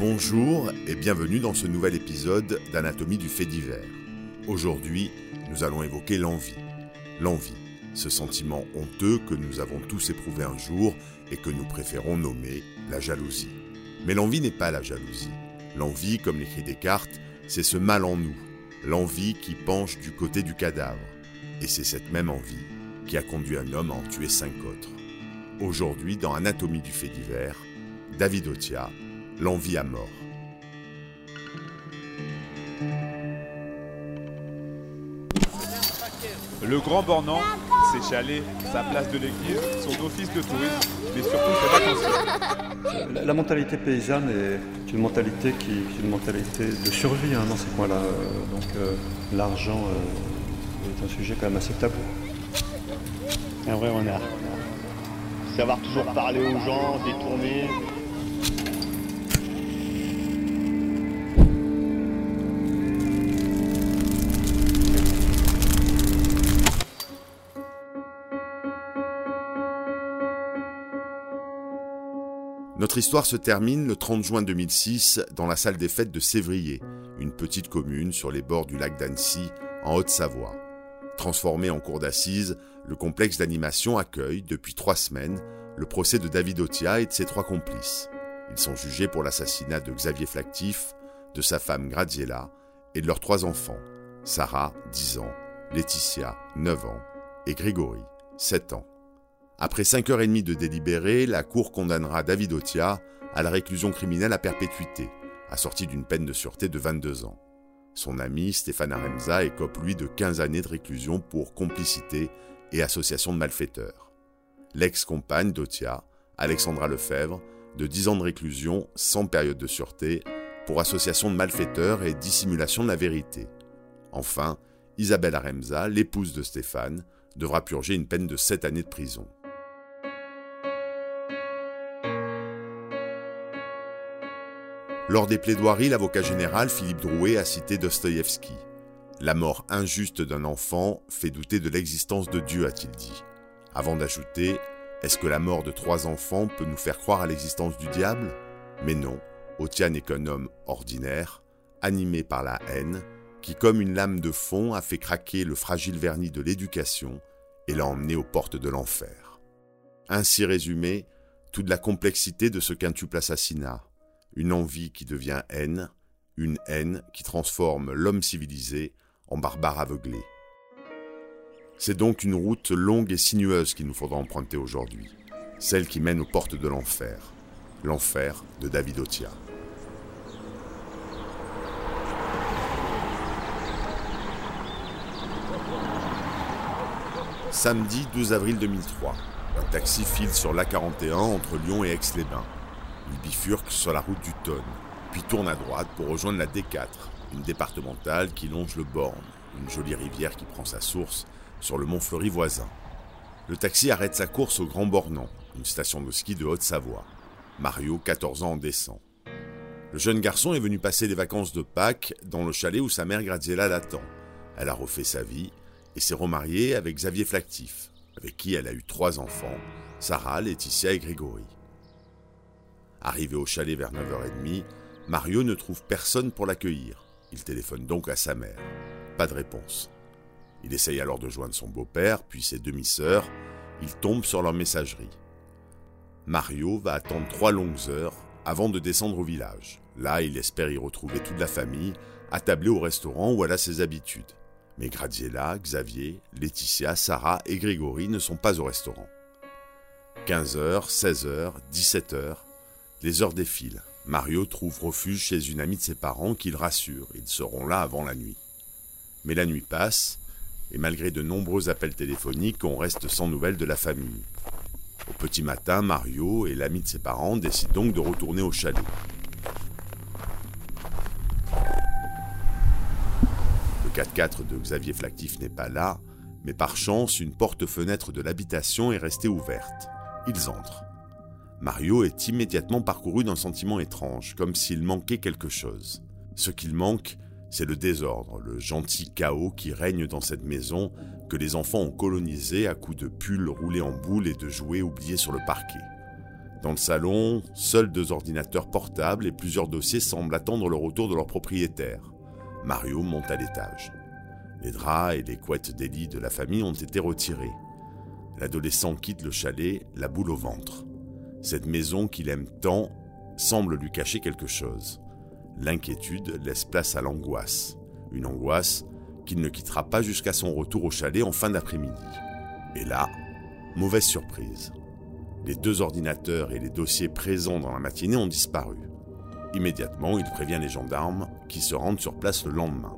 Bonjour et bienvenue dans ce nouvel épisode d'Anatomie du fait divers. Aujourd'hui, nous allons évoquer l'envie. L'envie, ce sentiment honteux que nous avons tous éprouvé un jour et que nous préférons nommer la jalousie. Mais l'envie n'est pas la jalousie. L'envie, comme l'écrit Descartes, c'est ce mal en nous, l'envie qui penche du côté du cadavre. Et c'est cette même envie qui a conduit un homme à en tuer cinq autres. Aujourd'hui, dans Anatomie du fait divers, David Otia, l'envie à mort. Le Grand Bornand, ses chalets, sa place de l'église, son office de tourisme, mais surtout ses vacances. La, la mentalité paysanne est une mentalité qui est une mentalité de survie hein, dans ces coins-là. Euh, Donc euh, l'argent euh, est un sujet quand même assez tabou. Un vrai renard. Savoir toujours parler aux gens, détourner. Notre histoire se termine le 30 juin 2006 dans la salle des fêtes de Sévrier, une petite commune sur les bords du lac d'Annecy, en Haute-Savoie. Transformé en cour d'assises, le complexe d'animation accueille, depuis trois semaines, le procès de David Otia et de ses trois complices. Ils sont jugés pour l'assassinat de Xavier Flactif, de sa femme Graziella et de leurs trois enfants, Sarah, 10 ans, Laetitia, 9 ans, et Grégory, 7 ans. Après 5 heures et demie de délibéré, la Cour condamnera David Otia à la réclusion criminelle à perpétuité, assortie d'une peine de sûreté de 22 ans. Son ami Stéphane Aremza écope lui de 15 années de réclusion pour complicité et association de malfaiteurs. L'ex-compagne d'Otia, Alexandra Lefebvre, de 10 ans de réclusion sans période de sûreté pour association de malfaiteurs et dissimulation de la vérité. Enfin, Isabelle Aremza, l'épouse de Stéphane, devra purger une peine de 7 années de prison. Lors des plaidoiries, l'avocat général Philippe Drouet a cité Dostoïevski. La mort injuste d'un enfant fait douter de l'existence de Dieu, a-t-il dit. Avant d'ajouter Est-ce que la mort de trois enfants peut nous faire croire à l'existence du diable? Mais non, Otia n'est qu'un homme ordinaire, animé par la haine, qui, comme une lame de fond, a fait craquer le fragile vernis de l'éducation et l'a emmené aux portes de l'enfer. Ainsi résumé, toute la complexité de ce quintuple assassinat une envie qui devient haine, une haine qui transforme l'homme civilisé en barbare aveuglé. C'est donc une route longue et sinueuse qu'il nous faudra emprunter aujourd'hui, celle qui mène aux portes de l'enfer, l'enfer de David Otia. Samedi 12 avril 2003, un taxi file sur l'A41 entre Lyon et Aix-les-Bains. Il bifurque sur la route du Tonne, puis tourne à droite pour rejoindre la D4, une départementale qui longe le Borne, une jolie rivière qui prend sa source sur le mont Fleury voisin. Le taxi arrête sa course au Grand Bornand, une station de ski de Haute-Savoie. Mario, 14 ans, en descend. Le jeune garçon est venu passer les vacances de Pâques dans le chalet où sa mère Graziella l'attend. Elle a refait sa vie et s'est remariée avec Xavier Flactif, avec qui elle a eu trois enfants, Sarah, Laetitia et Grégory. Arrivé au chalet vers 9h30, Mario ne trouve personne pour l'accueillir. Il téléphone donc à sa mère. Pas de réponse. Il essaye alors de joindre son beau-père, puis ses demi-sœurs. Il tombe sur leur messagerie. Mario va attendre trois longues heures avant de descendre au village. Là, il espère y retrouver toute la famille, attablée au restaurant où elle a ses habitudes. Mais Graziella, Xavier, Laetitia, Sarah et Grégory ne sont pas au restaurant. 15h, 16h, 17h, les heures défilent. Mario trouve refuge chez une amie de ses parents qui le rassure, ils seront là avant la nuit. Mais la nuit passe, et malgré de nombreux appels téléphoniques, on reste sans nouvelles de la famille. Au petit matin, Mario et l'ami de ses parents décident donc de retourner au chalet. Le 4x4 de Xavier Flactif n'est pas là, mais par chance, une porte-fenêtre de l'habitation est restée ouverte. Ils entrent. Mario est immédiatement parcouru d'un sentiment étrange, comme s'il manquait quelque chose. Ce qu'il manque, C'est le désordre, le gentil chaos qui règne dans cette maison que les enfants ont colonisé à coups de pulls roulés en boule et de jouets oubliés sur le parquet. Dans le salon, seuls deux ordinateurs portables et plusieurs dossiers semblent attendre le retour de leur propriétaire. Mario monte à l'étage. Les draps et les couettes des lits de la famille ont été retirés. L'adolescent quitte le chalet, la boule au ventre. Cette maison qu'il aime tant semble lui cacher quelque chose. L'inquiétude laisse place à l'angoisse. Une angoisse qu'il ne quittera pas jusqu'à son retour au chalet en fin d'après-midi. Et là, mauvaise surprise. Les deux ordinateurs et les dossiers présents dans la matinée ont disparu. Immédiatement, il prévient les gendarmes qui se rendent sur place le lendemain.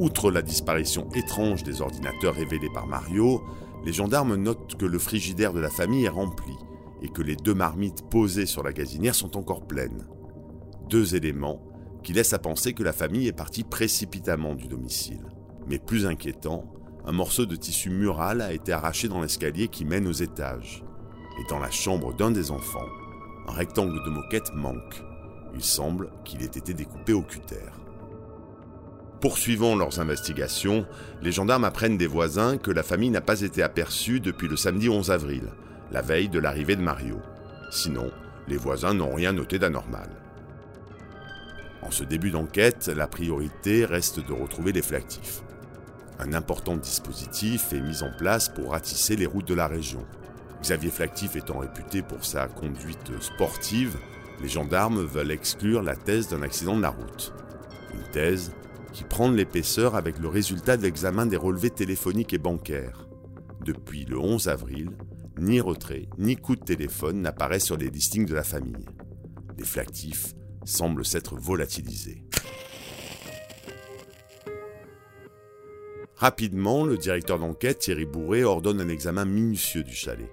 Outre la disparition étrange des ordinateurs révélés par Mario, les gendarmes notent que le frigidaire de la famille est rempli et que les deux marmites posées sur la gazinière sont encore pleines. Deux éléments qui laissent à penser que la famille est partie précipitamment du domicile. Mais plus inquiétant, un morceau de tissu mural a été arraché dans l'escalier qui mène aux étages. Et dans la chambre d'un des enfants, un rectangle de moquette manque. Il semble qu'il ait été découpé au cutter. Poursuivant leurs investigations, les gendarmes apprennent des voisins que la famille n'a pas été aperçue depuis le samedi 11 avril, la veille de l'arrivée de Mario. Sinon, les voisins n'ont rien noté d'anormal. En ce début d'enquête, la priorité reste de retrouver les flactifs. Un important dispositif est mis en place pour ratisser les routes de la région. Xavier Flactif étant réputé pour sa conduite sportive, les gendarmes veulent exclure la thèse d'un accident de la route. Une thèse qui prend l'épaisseur avec le résultat de l'examen des relevés téléphoniques et bancaires. Depuis le 11 avril, ni retrait ni coup de téléphone n'apparaissent sur les listings de la famille. Les flactifs semblent s'être volatilisés. Rapidement, le directeur d'enquête, Thierry Bourré, ordonne un examen minutieux du chalet.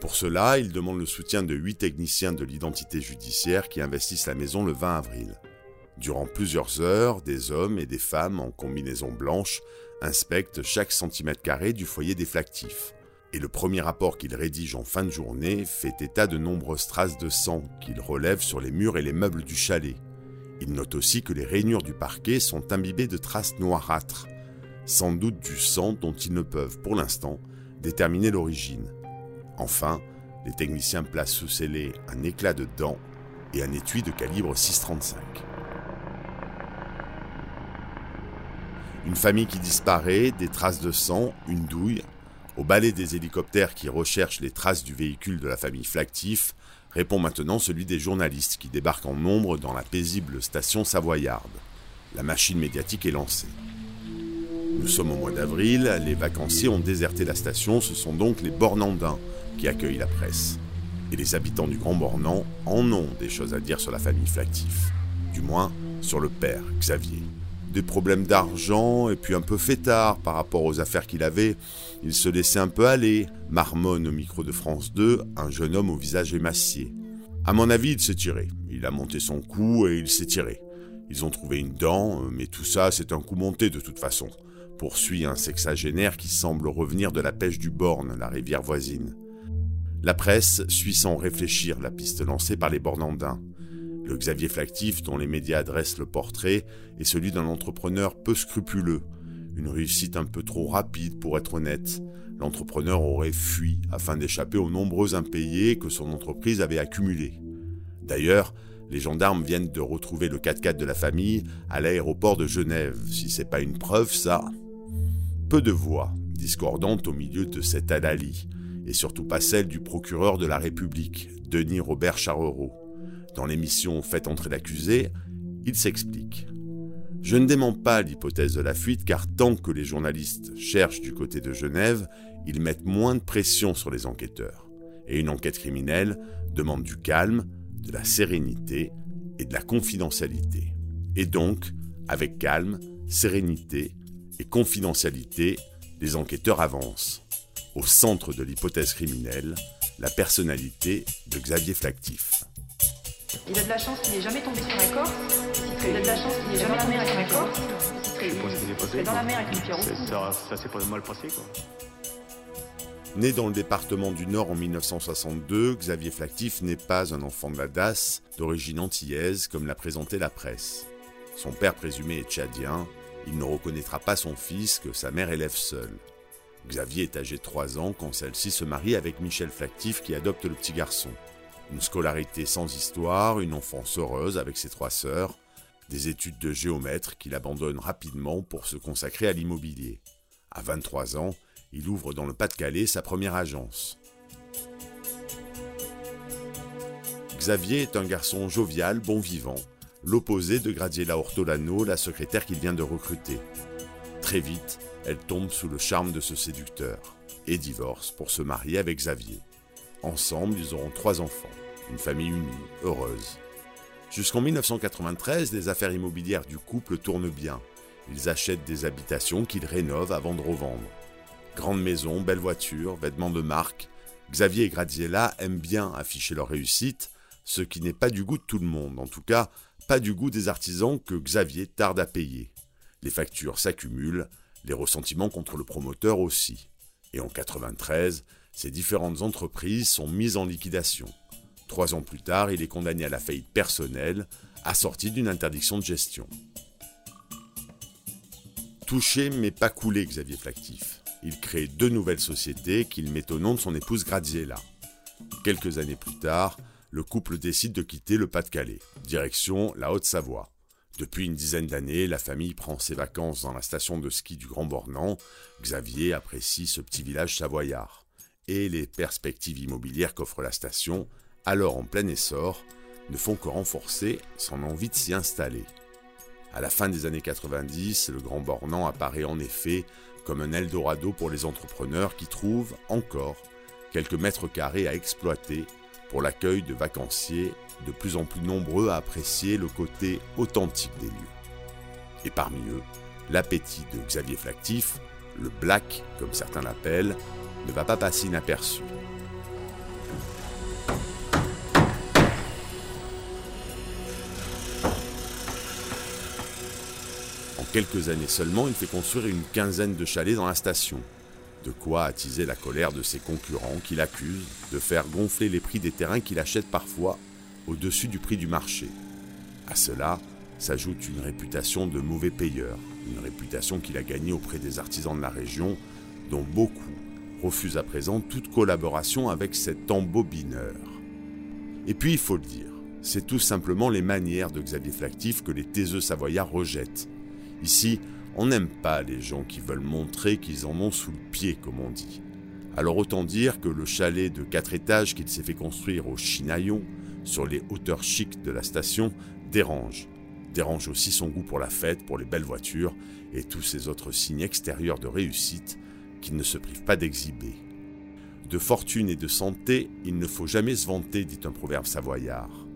Pour cela, il demande le soutien de huit techniciens de l'identité judiciaire qui investissent la maison le 20 avril. Durant plusieurs heures, des hommes et des femmes en combinaison blanche inspectent chaque centimètre carré du foyer des flactifs. Et le premier rapport qu'il rédige en fin de journée fait état de nombreuses traces de sang qu'il relève sur les murs et les meubles du chalet. Il note aussi que les rainures du parquet sont imbibées de traces noirâtres, sans doute du sang dont ils ne peuvent, pour l'instant, déterminer l'origine. Enfin, les techniciens placent sous scellé un éclat de dents et un étui de calibre 6,35. Une famille qui disparaît, des traces de sang, une douille. Au balai des hélicoptères qui recherchent les traces du véhicule de la famille Flactif, répond maintenant celui des journalistes qui débarquent en nombre dans la paisible station savoyarde. La machine médiatique est lancée. Nous sommes au mois d'avril, les vacanciers ont déserté la station, ce sont donc les Bornandins qui accueillent la presse. Et les habitants du Grand Bornand en ont des choses à dire sur la famille Flactif. Du moins, sur le père, Xavier des problèmes d'argent et puis un peu fêtard par rapport aux affaires qu'il avait. Il se laissait un peu aller, marmonne au micro de France 2, un jeune homme au visage émacié. À mon avis, il s'est tiré. Il a monté son coup et il s'est tiré. Ils ont trouvé une dent, mais tout ça, c'est un coup monté de toute façon. Poursuit un sexagénaire qui semble revenir de la pêche du Borne, la rivière voisine. La presse suit sans réfléchir la piste lancée par les Bornandins. Le Xavier Flactif dont les médias dressent le portrait est celui d'un entrepreneur peu scrupuleux. Une réussite un peu trop rapide pour être honnête. L'entrepreneur aurait fui afin d'échapper aux nombreux impayés que son entreprise avait accumulés. D'ailleurs, les gendarmes viennent de retrouver le 4x4 de la famille à l'aéroport de Genève. Si c'est pas une preuve, ça. Peu de voix discordantes au milieu de cette halalie, et surtout pas celle du procureur de la République, Denis Robert Charrereau. Dans l'émission Faites entrer l'accusé, il s'explique. Je ne dément pas l'hypothèse de la fuite car tant que les journalistes cherchent du côté de Genève, ils mettent moins de pression sur les enquêteurs. Et une enquête criminelle demande du calme, de la sérénité et de la confidentialité. Et donc, avec calme, sérénité et confidentialité, les enquêteurs avancent. Au centre de l'hypothèse criminelle, la personnalité de Xavier Flactif. Il a de la chance qu'il n'ait jamais tombé sur un corps. Il a de la chance qu'il n'ait jamais la mer avec un corps. Il serait dans la mer avec une pierre Ça, ça s'est pas mal passé, quoi. Né dans le département du Nord en 1962, Xavier Flactif n'est pas un enfant de la DAS d'origine antillaise comme l'a présenté la presse. Son père présumé est tchadien, il ne reconnaîtra pas son fils que sa mère élève seule. Xavier est âgé de 3 ans quand celle-ci se marie avec Michel Flactif qui adopte le petit garçon. Une scolarité sans histoire, une enfance heureuse avec ses trois sœurs, des études de géomètre qu'il abandonne rapidement pour se consacrer à l'immobilier. À 23 ans, il ouvre dans le Pas-de-Calais sa première agence. Xavier est un garçon jovial, bon vivant, l'opposé de Gradiela Ortolano, la secrétaire qu'il vient de recruter. Très vite, elle tombe sous le charme de ce séducteur et divorce pour se marier avec Xavier. Ensemble, ils auront trois enfants, une famille unie, heureuse. Jusqu'en 1993, les affaires immobilières du couple tournent bien. Ils achètent des habitations qu'ils rénovent avant de revendre. Grande maison, belle voiture, vêtements de marque. Xavier et Graziella aiment bien afficher leur réussite, ce qui n'est pas du goût de tout le monde, en tout cas pas du goût des artisans que Xavier tarde à payer. Les factures s'accumulent, les ressentiments contre le promoteur aussi. Et en 93, ces différentes entreprises sont mises en liquidation. Trois ans plus tard, il est condamné à la faillite personnelle, assorti d'une interdiction de gestion. Touché mais pas coulé Xavier Flactif il crée deux nouvelles sociétés qu'il met au nom de son épouse Graziella. Quelques années plus tard, le couple décide de quitter le Pas-de-Calais, direction la Haute-Savoie. Depuis une dizaine d'années, la famille prend ses vacances dans la station de ski du Grand Bornand. Xavier apprécie ce petit village savoyard. Et les perspectives immobilières qu'offre la station, alors en plein essor, ne font que renforcer son envie de s'y installer. À la fin des années 90, le Grand Bornand apparaît en effet comme un Eldorado pour les entrepreneurs qui trouvent encore quelques mètres carrés à exploiter pour l'accueil de vacanciers de plus en plus nombreux à apprécier le côté authentique des lieux. Et parmi eux, l'appétit de Xavier Flactif, le black comme certains l'appellent, ne va pas passer inaperçu. quelques années seulement, il fait construire une quinzaine de chalets dans la station. De quoi attiser la colère de ses concurrents qui l'accusent de faire gonfler les prix des terrains qu'il achète parfois au-dessus du prix du marché. À cela s'ajoute une réputation de mauvais payeur, une réputation qu'il a gagnée auprès des artisans de la région, dont beaucoup refusent à présent toute collaboration avec cet embobineur. Et puis il faut le dire, c'est tout simplement les manières de Xavier Flactif que les taiseux savoyards rejettent, Ici, on n'aime pas les gens qui veulent montrer qu'ils en ont sous le pied, comme on dit. Alors autant dire que le chalet de quatre étages qu'il s'est fait construire au Chinaillon, sur les hauteurs chics de la station, dérange. Dérange aussi son goût pour la fête, pour les belles voitures et tous ces autres signes extérieurs de réussite qu'il ne se prive pas d'exhiber. De fortune et de santé, il ne faut jamais se vanter, dit un proverbe savoyard.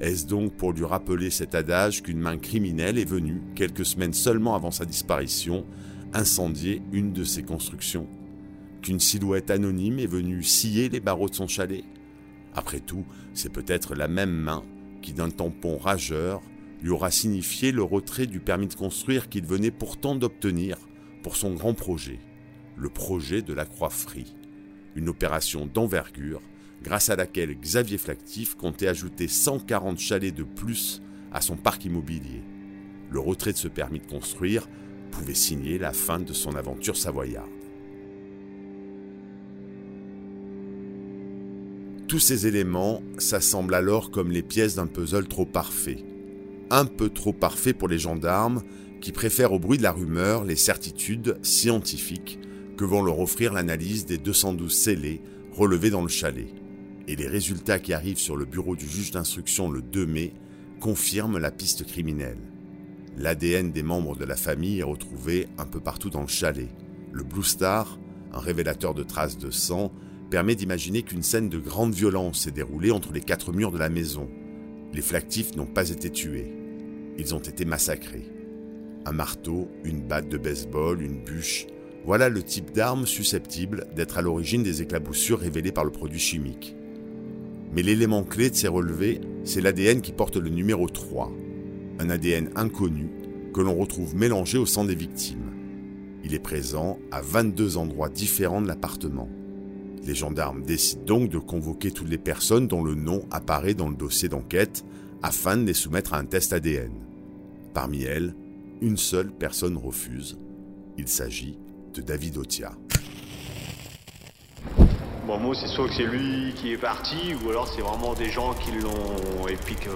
Est-ce donc pour lui rappeler cet adage qu'une main criminelle est venue, quelques semaines seulement avant sa disparition, incendier une de ses constructions? Qu'une silhouette anonyme est venue scier les barreaux de son chalet? Après tout, c'est peut-être la même main qui, d'un tampon rageur, lui aura signifié le retrait du permis de construire qu'il venait pourtant d'obtenir pour son grand projet, le projet de la Croix Frie, une opération d'envergure grâce à laquelle Xavier Flactif comptait ajouter 140 chalets de plus à son parc immobilier. Le retrait de ce permis de construire pouvait signer la fin de son aventure savoyarde. Tous ces éléments s'assemblent alors comme les pièces d'un puzzle trop parfait. Un peu trop parfait pour les gendarmes qui préfèrent au bruit de la rumeur les certitudes scientifiques que vont leur offrir l'analyse des 212 scellés relevés dans le chalet et les résultats qui arrivent sur le bureau du juge d'instruction le 2 mai confirment la piste criminelle. L'ADN des membres de la famille est retrouvé un peu partout dans le chalet. Le Blue Star, un révélateur de traces de sang, permet d'imaginer qu'une scène de grande violence s'est déroulée entre les quatre murs de la maison. Les flactifs n'ont pas été tués. Ils ont été massacrés. Un marteau, une batte de baseball, une bûche, voilà le type d'arme susceptible d'être à l'origine des éclaboussures révélées par le produit chimique. Mais l'élément clé de ces relevés, c'est l'ADN qui porte le numéro 3, un ADN inconnu que l'on retrouve mélangé au sang des victimes. Il est présent à 22 endroits différents de l'appartement. Les gendarmes décident donc de convoquer toutes les personnes dont le nom apparaît dans le dossier d'enquête afin de les soumettre à un test ADN. Parmi elles, une seule personne refuse. Il s'agit de David Otia. Bon, moi, c'est soit que c'est lui qui est parti, ou alors c'est vraiment des gens qui l'ont. Et puis que.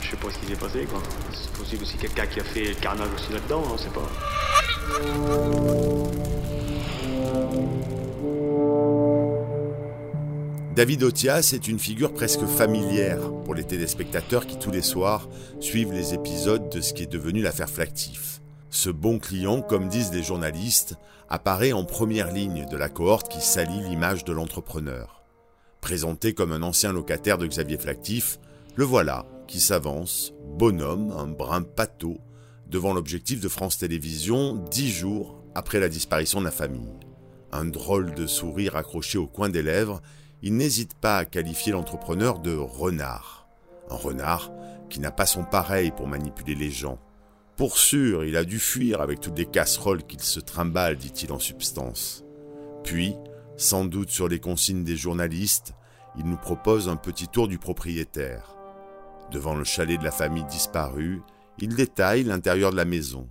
Je sais pas ce qui s'est passé, quoi. C'est possible aussi quelqu'un qui a fait le carnage aussi là-dedans, on sait pas. David Otias est une figure presque familière pour les téléspectateurs qui tous les soirs suivent les épisodes de ce qui est devenu l'affaire Flactif. Ce bon client, comme disent les journalistes, apparaît en première ligne de la cohorte qui salit l'image de l'entrepreneur. Présenté comme un ancien locataire de Xavier Flactif, le voilà qui s'avance, bonhomme, un brin pâteau, devant l'objectif de France Télévisions dix jours après la disparition de la famille. Un drôle de sourire accroché au coin des lèvres il n'hésite pas à qualifier l'entrepreneur de renard. Un renard qui n'a pas son pareil pour manipuler les gens. Pour sûr, il a dû fuir avec toutes les casseroles qu'il se trimballe, dit-il en substance. Puis, sans doute sur les consignes des journalistes, il nous propose un petit tour du propriétaire. Devant le chalet de la famille disparue, il détaille l'intérieur de la maison.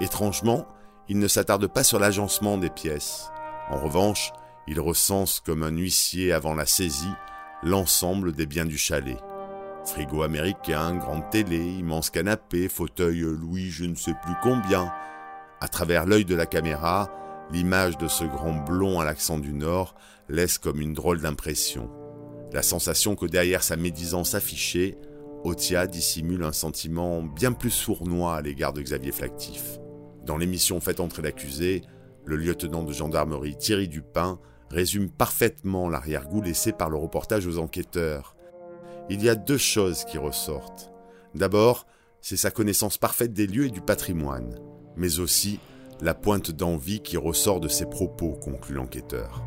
Étrangement, il ne s'attarde pas sur l'agencement des pièces. En revanche, il recense comme un huissier avant la saisie l'ensemble des biens du chalet. Frigo américain, grande télé, immense canapé, fauteuil Louis je ne sais plus combien. À travers l'œil de la caméra, l'image de ce grand blond à l'accent du Nord laisse comme une drôle d'impression. La sensation que derrière sa médisance affichée, Otia dissimule un sentiment bien plus sournois à l'égard de Xavier Flactif. Dans l'émission Faites entrer l'accusé, le lieutenant de gendarmerie Thierry Dupin résume parfaitement l'arrière-goût laissé par le reportage aux enquêteurs. Il y a deux choses qui ressortent. D'abord, c'est sa connaissance parfaite des lieux et du patrimoine, mais aussi la pointe d'envie qui ressort de ses propos, conclut l'enquêteur.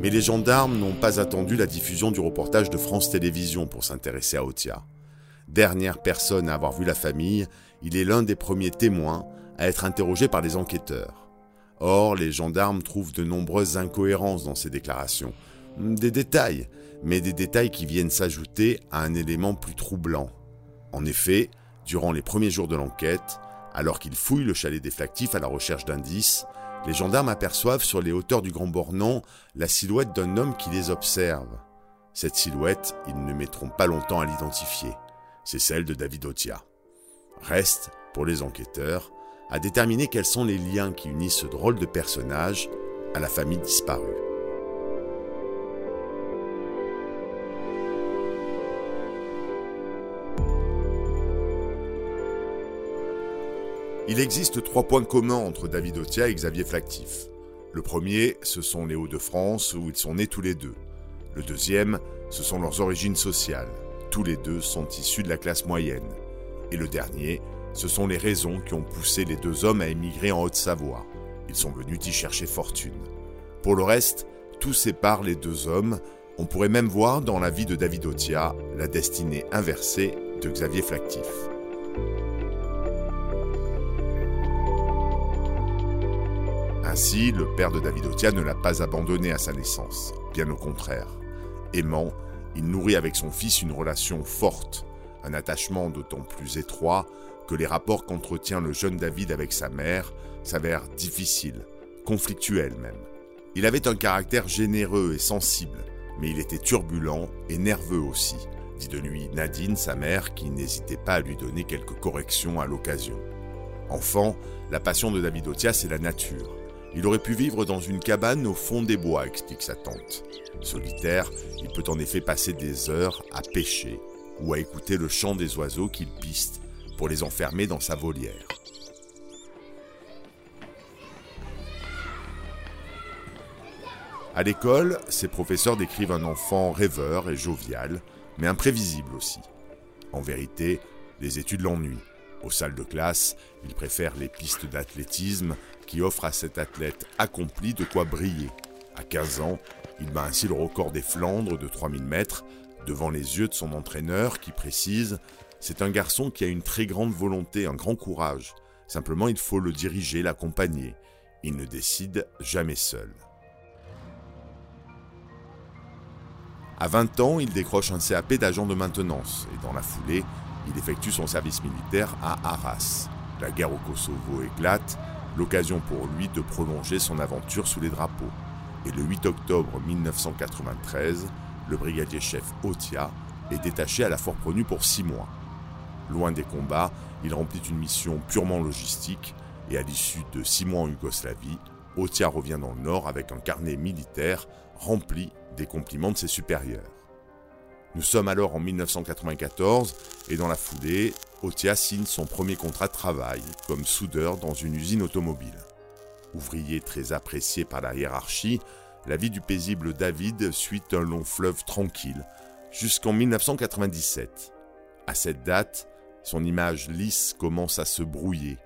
Mais les gendarmes n'ont pas attendu la diffusion du reportage de France Télévisions pour s'intéresser à Otia. Dernière personne à avoir vu la famille, il est l'un des premiers témoins à être interrogé par les enquêteurs. Or, les gendarmes trouvent de nombreuses incohérences dans ces déclarations. Des détails, mais des détails qui viennent s'ajouter à un élément plus troublant. En effet, durant les premiers jours de l'enquête, alors qu'ils fouillent le chalet des à la recherche d'indices, les gendarmes aperçoivent sur les hauteurs du Grand Bornand la silhouette d'un homme qui les observe. Cette silhouette, ils ne mettront pas longtemps à l'identifier. C'est celle de David Otia. Reste, pour les enquêteurs, à déterminer quels sont les liens qui unissent ce drôle de personnage à la famille disparue. Il existe trois points communs entre David Otia et Xavier Flactif. Le premier, ce sont les Hauts-de-France où ils sont nés tous les deux. Le deuxième, ce sont leurs origines sociales. Tous les deux sont issus de la classe moyenne. Et le dernier, ce sont les raisons qui ont poussé les deux hommes à émigrer en Haute-Savoie. Ils sont venus y chercher fortune. Pour le reste, tout sépare les deux hommes. On pourrait même voir dans la vie de David Otia la destinée inversée de Xavier Flactif. Ainsi, le père de David Otia ne l'a pas abandonné à sa naissance, bien au contraire. Aimant, il nourrit avec son fils une relation forte, un attachement d'autant plus étroit que les rapports qu'entretient le jeune David avec sa mère s'avèrent difficiles, conflictuels même. Il avait un caractère généreux et sensible, mais il était turbulent et nerveux aussi, dit de lui Nadine, sa mère, qui n'hésitait pas à lui donner quelques corrections à l'occasion. Enfant, la passion de David Otia, c'est la nature. Il aurait pu vivre dans une cabane au fond des bois, explique sa tante. Solitaire, il peut en effet passer des heures à pêcher ou à écouter le chant des oiseaux qu'il piste pour les enfermer dans sa volière. À l'école, ses professeurs décrivent un enfant rêveur et jovial, mais imprévisible aussi. En vérité, les études l'ennuient. Aux salles de classe, il préfère les pistes d'athlétisme qui offrent à cet athlète accompli de quoi briller. À 15 ans, il bat ainsi le record des Flandres de 3000 mètres devant les yeux de son entraîneur qui précise c'est un garçon qui a une très grande volonté, un grand courage. Simplement, il faut le diriger, l'accompagner. il ne décide jamais seul. À 20 ans, il décroche un CAP d'agent de maintenance et dans la foulée, il effectue son service militaire à Arras. La guerre au Kosovo éclate, l'occasion pour lui de prolonger son aventure sous les drapeaux. Et le 8 octobre 1993, le brigadier chef Otia est détaché à la Fort pour six mois. Loin des combats, il remplit une mission purement logistique et à l'issue de six mois en Yougoslavie, Otia revient dans le Nord avec un carnet militaire rempli des compliments de ses supérieurs. Nous sommes alors en 1994 et dans la foulée, Otia signe son premier contrat de travail comme soudeur dans une usine automobile. Ouvrier très apprécié par la hiérarchie, la vie du paisible David suit un long fleuve tranquille jusqu'en 1997. À cette date, son image lisse commence à se brouiller.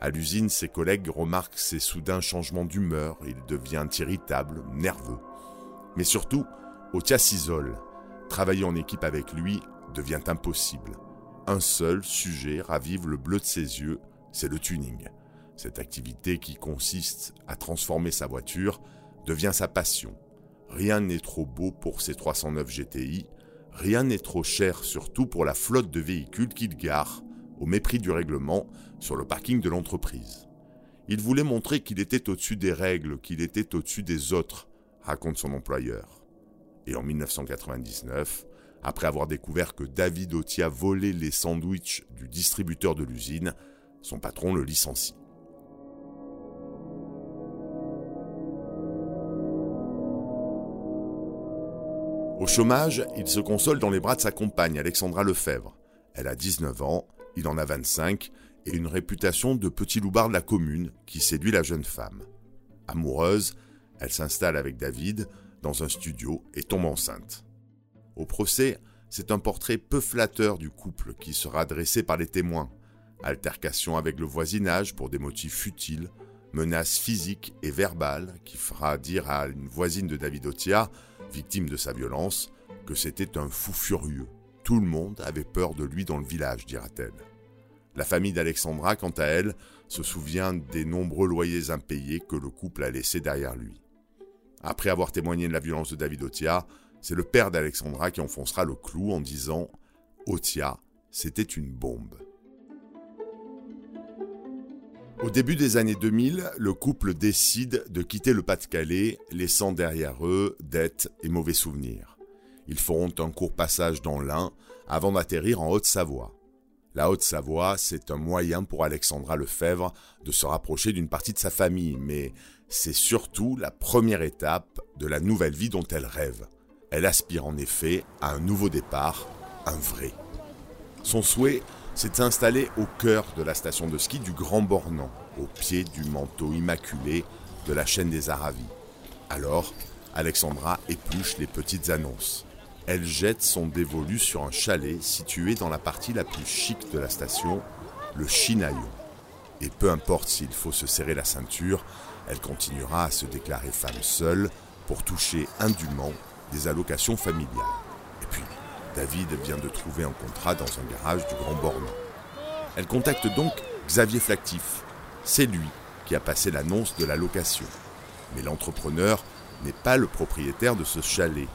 À l'usine, ses collègues remarquent ses soudains changements d'humeur, il devient irritable, nerveux. Mais surtout, Otia s'isole. Travailler en équipe avec lui devient impossible. Un seul sujet ravive le bleu de ses yeux, c'est le tuning. Cette activité qui consiste à transformer sa voiture devient sa passion. Rien n'est trop beau pour ses 309 GTI, rien n'est trop cher surtout pour la flotte de véhicules qu'il gare, au mépris du règlement, sur le parking de l'entreprise. Il voulait montrer qu'il était au-dessus des règles, qu'il était au-dessus des autres, raconte son employeur. Et en 1999, après avoir découvert que David Otia volait les sandwichs du distributeur de l'usine, son patron le licencie. Au chômage, il se console dans les bras de sa compagne, Alexandra Lefebvre. Elle a 19 ans, il en a 25, et une réputation de petit loupard de la commune qui séduit la jeune femme. Amoureuse, elle s'installe avec David dans un studio et tombe enceinte. Au procès, c'est un portrait peu flatteur du couple qui sera dressé par les témoins. Altercation avec le voisinage pour des motifs futiles, menaces physiques et verbales qui fera dire à une voisine de David Otia, victime de sa violence, que c'était un fou furieux. Tout le monde avait peur de lui dans le village, dira-t-elle. La famille d'Alexandra, quant à elle, se souvient des nombreux loyers impayés que le couple a laissés derrière lui. Après avoir témoigné de la violence de David Otia, c'est le père d'Alexandra qui enfoncera le clou en disant Otia, c'était une bombe. Au début des années 2000, le couple décide de quitter le Pas-de-Calais, laissant derrière eux dettes et mauvais souvenirs. Ils feront un court passage dans l'Ain avant d'atterrir en Haute-Savoie. La Haute-Savoie, c'est un moyen pour Alexandra Lefebvre de se rapprocher d'une partie de sa famille, mais c'est surtout la première étape de la nouvelle vie dont elle rêve. Elle aspire en effet à un nouveau départ, un vrai. Son souhait, c'est de s'installer au cœur de la station de ski du Grand Bornand, au pied du manteau immaculé de la chaîne des Aravis. Alors, Alexandra épluche les petites annonces. Elle jette son dévolu sur un chalet situé dans la partie la plus chic de la station, le Chinaillon. Et peu importe s'il faut se serrer la ceinture, elle continuera à se déclarer femme seule pour toucher indûment des allocations familiales. Et puis, David vient de trouver un contrat dans un garage du Grand Bornand. Elle contacte donc Xavier Flactif. C'est lui qui a passé l'annonce de la location. Mais l'entrepreneur n'est pas le propriétaire de ce chalet.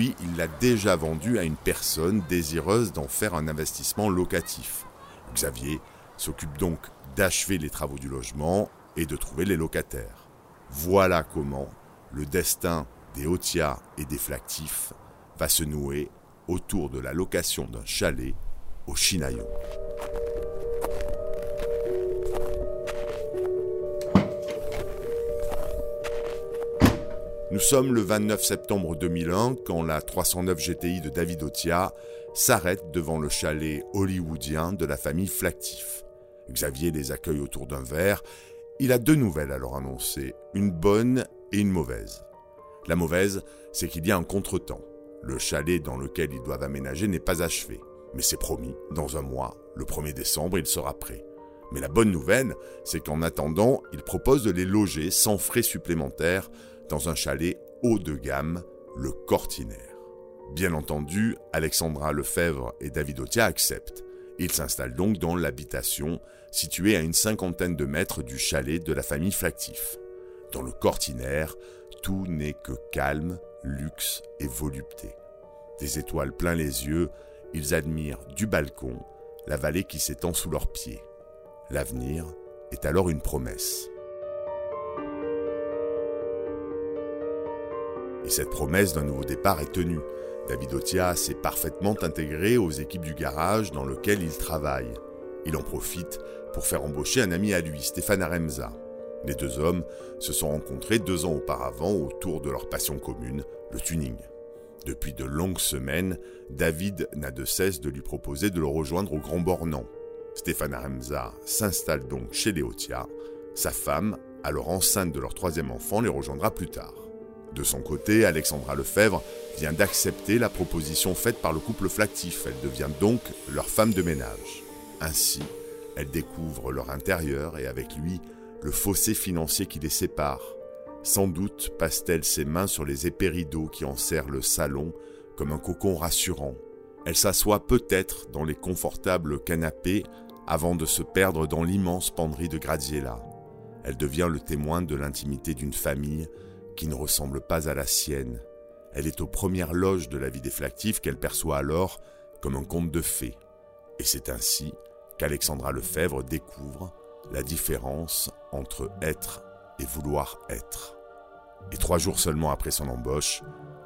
Il l'a déjà vendu à une personne désireuse d'en faire un investissement locatif. Xavier s'occupe donc d'achever les travaux du logement et de trouver les locataires. Voilà comment le destin des Otia et des Flactifs va se nouer autour de la location d'un chalet au Chinaillon. Nous sommes le 29 septembre 2001 quand la 309 GTI de David Otia s'arrête devant le chalet hollywoodien de la famille Flactif. Xavier les accueille autour d'un verre il a deux nouvelles à leur annoncer, une bonne et une mauvaise. La mauvaise, c'est qu'il y a un contretemps. Le chalet dans lequel ils doivent aménager n'est pas achevé. Mais c'est promis, dans un mois, le 1er décembre, il sera prêt. Mais la bonne nouvelle, c'est qu'en attendant, ils proposent de les loger sans frais supplémentaires un chalet haut de gamme, le Cortinaire. Bien entendu, Alexandra Lefebvre et David Otia acceptent. Il s'installe donc dans l'habitation située à une cinquantaine de mètres du chalet de la famille Flactif. Dans le cortinaire, tout n'est que calme, luxe et volupté. Des étoiles plein les yeux, ils admirent du balcon la vallée qui s'étend sous leurs pieds. L'avenir est alors une promesse. Et cette promesse d'un nouveau départ est tenue. David Otia s'est parfaitement intégré aux équipes du garage dans lequel il travaille. Il en profite pour faire embaucher un ami à lui, Stéphane Aremza. Les deux hommes se sont rencontrés deux ans auparavant autour de leur passion commune, le tuning. Depuis de longues semaines, David n'a de cesse de lui proposer de le rejoindre au Grand Bornand. Stéphane Aremza s'installe donc chez Léotia. Sa femme, alors enceinte de leur troisième enfant, les rejoindra plus tard. De son côté, Alexandra Lefebvre vient d'accepter la proposition faite par le couple flactif. Elle devient donc leur femme de ménage. Ainsi, elle découvre leur intérieur et avec lui le fossé financier qui les sépare. Sans doute passe-t-elle ses mains sur les épais rideaux qui enserrent le salon comme un cocon rassurant. Elle s'assoit peut-être dans les confortables canapés avant de se perdre dans l'immense penderie de Graziella. Elle devient le témoin de l'intimité d'une famille qui ne ressemble pas à la sienne. Elle est aux premières loges de la vie des qu'elle perçoit alors comme un conte de fées. Et c'est ainsi qu'Alexandra Lefebvre découvre la différence entre être et vouloir être. Et trois jours seulement après son embauche,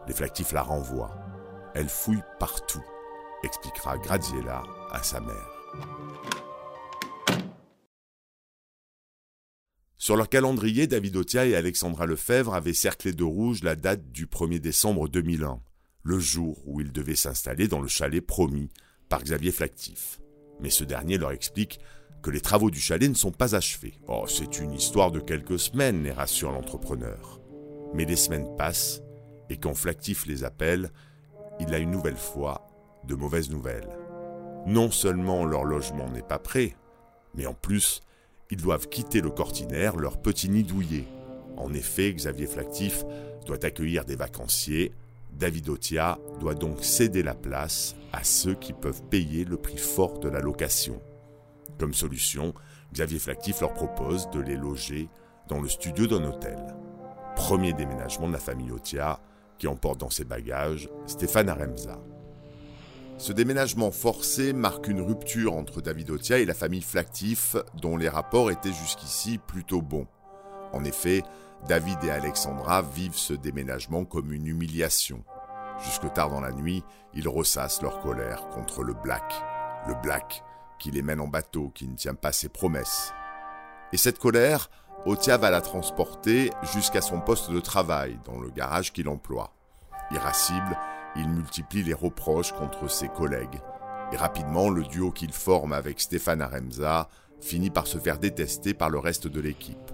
les flactifs la renvoient. Elle fouille partout, expliquera Graziella à sa mère. Sur leur calendrier, David Otia et Alexandra Lefebvre avaient cerclé de rouge la date du 1er décembre 2001, le jour où ils devaient s'installer dans le chalet promis par Xavier Flactif. Mais ce dernier leur explique que les travaux du chalet ne sont pas achevés. Oh, c'est une histoire de quelques semaines, les rassure l'entrepreneur. Mais les semaines passent, et quand Flactif les appelle, il a une nouvelle fois de mauvaises nouvelles. Non seulement leur logement n'est pas prêt, mais en plus, ils doivent quitter le cortinaire, leur petit nid douillet. En effet, Xavier Flactif doit accueillir des vacanciers, David Otia doit donc céder la place à ceux qui peuvent payer le prix fort de la location. Comme solution, Xavier Flactif leur propose de les loger dans le studio d'un hôtel. Premier déménagement de la famille Otia, qui emporte dans ses bagages Stéphane Aremza. Ce déménagement forcé marque une rupture entre David Otia et la famille Flactif, dont les rapports étaient jusqu'ici plutôt bons. En effet, David et Alexandra vivent ce déménagement comme une humiliation. Jusque tard dans la nuit, ils ressassent leur colère contre le Black. Le Black qui les mène en bateau, qui ne tient pas ses promesses. Et cette colère, Otia va la transporter jusqu'à son poste de travail, dans le garage qu'il emploie. Irascible, il multiplie les reproches contre ses collègues. Et rapidement, le duo qu'il forme avec Stéphane Aremza finit par se faire détester par le reste de l'équipe.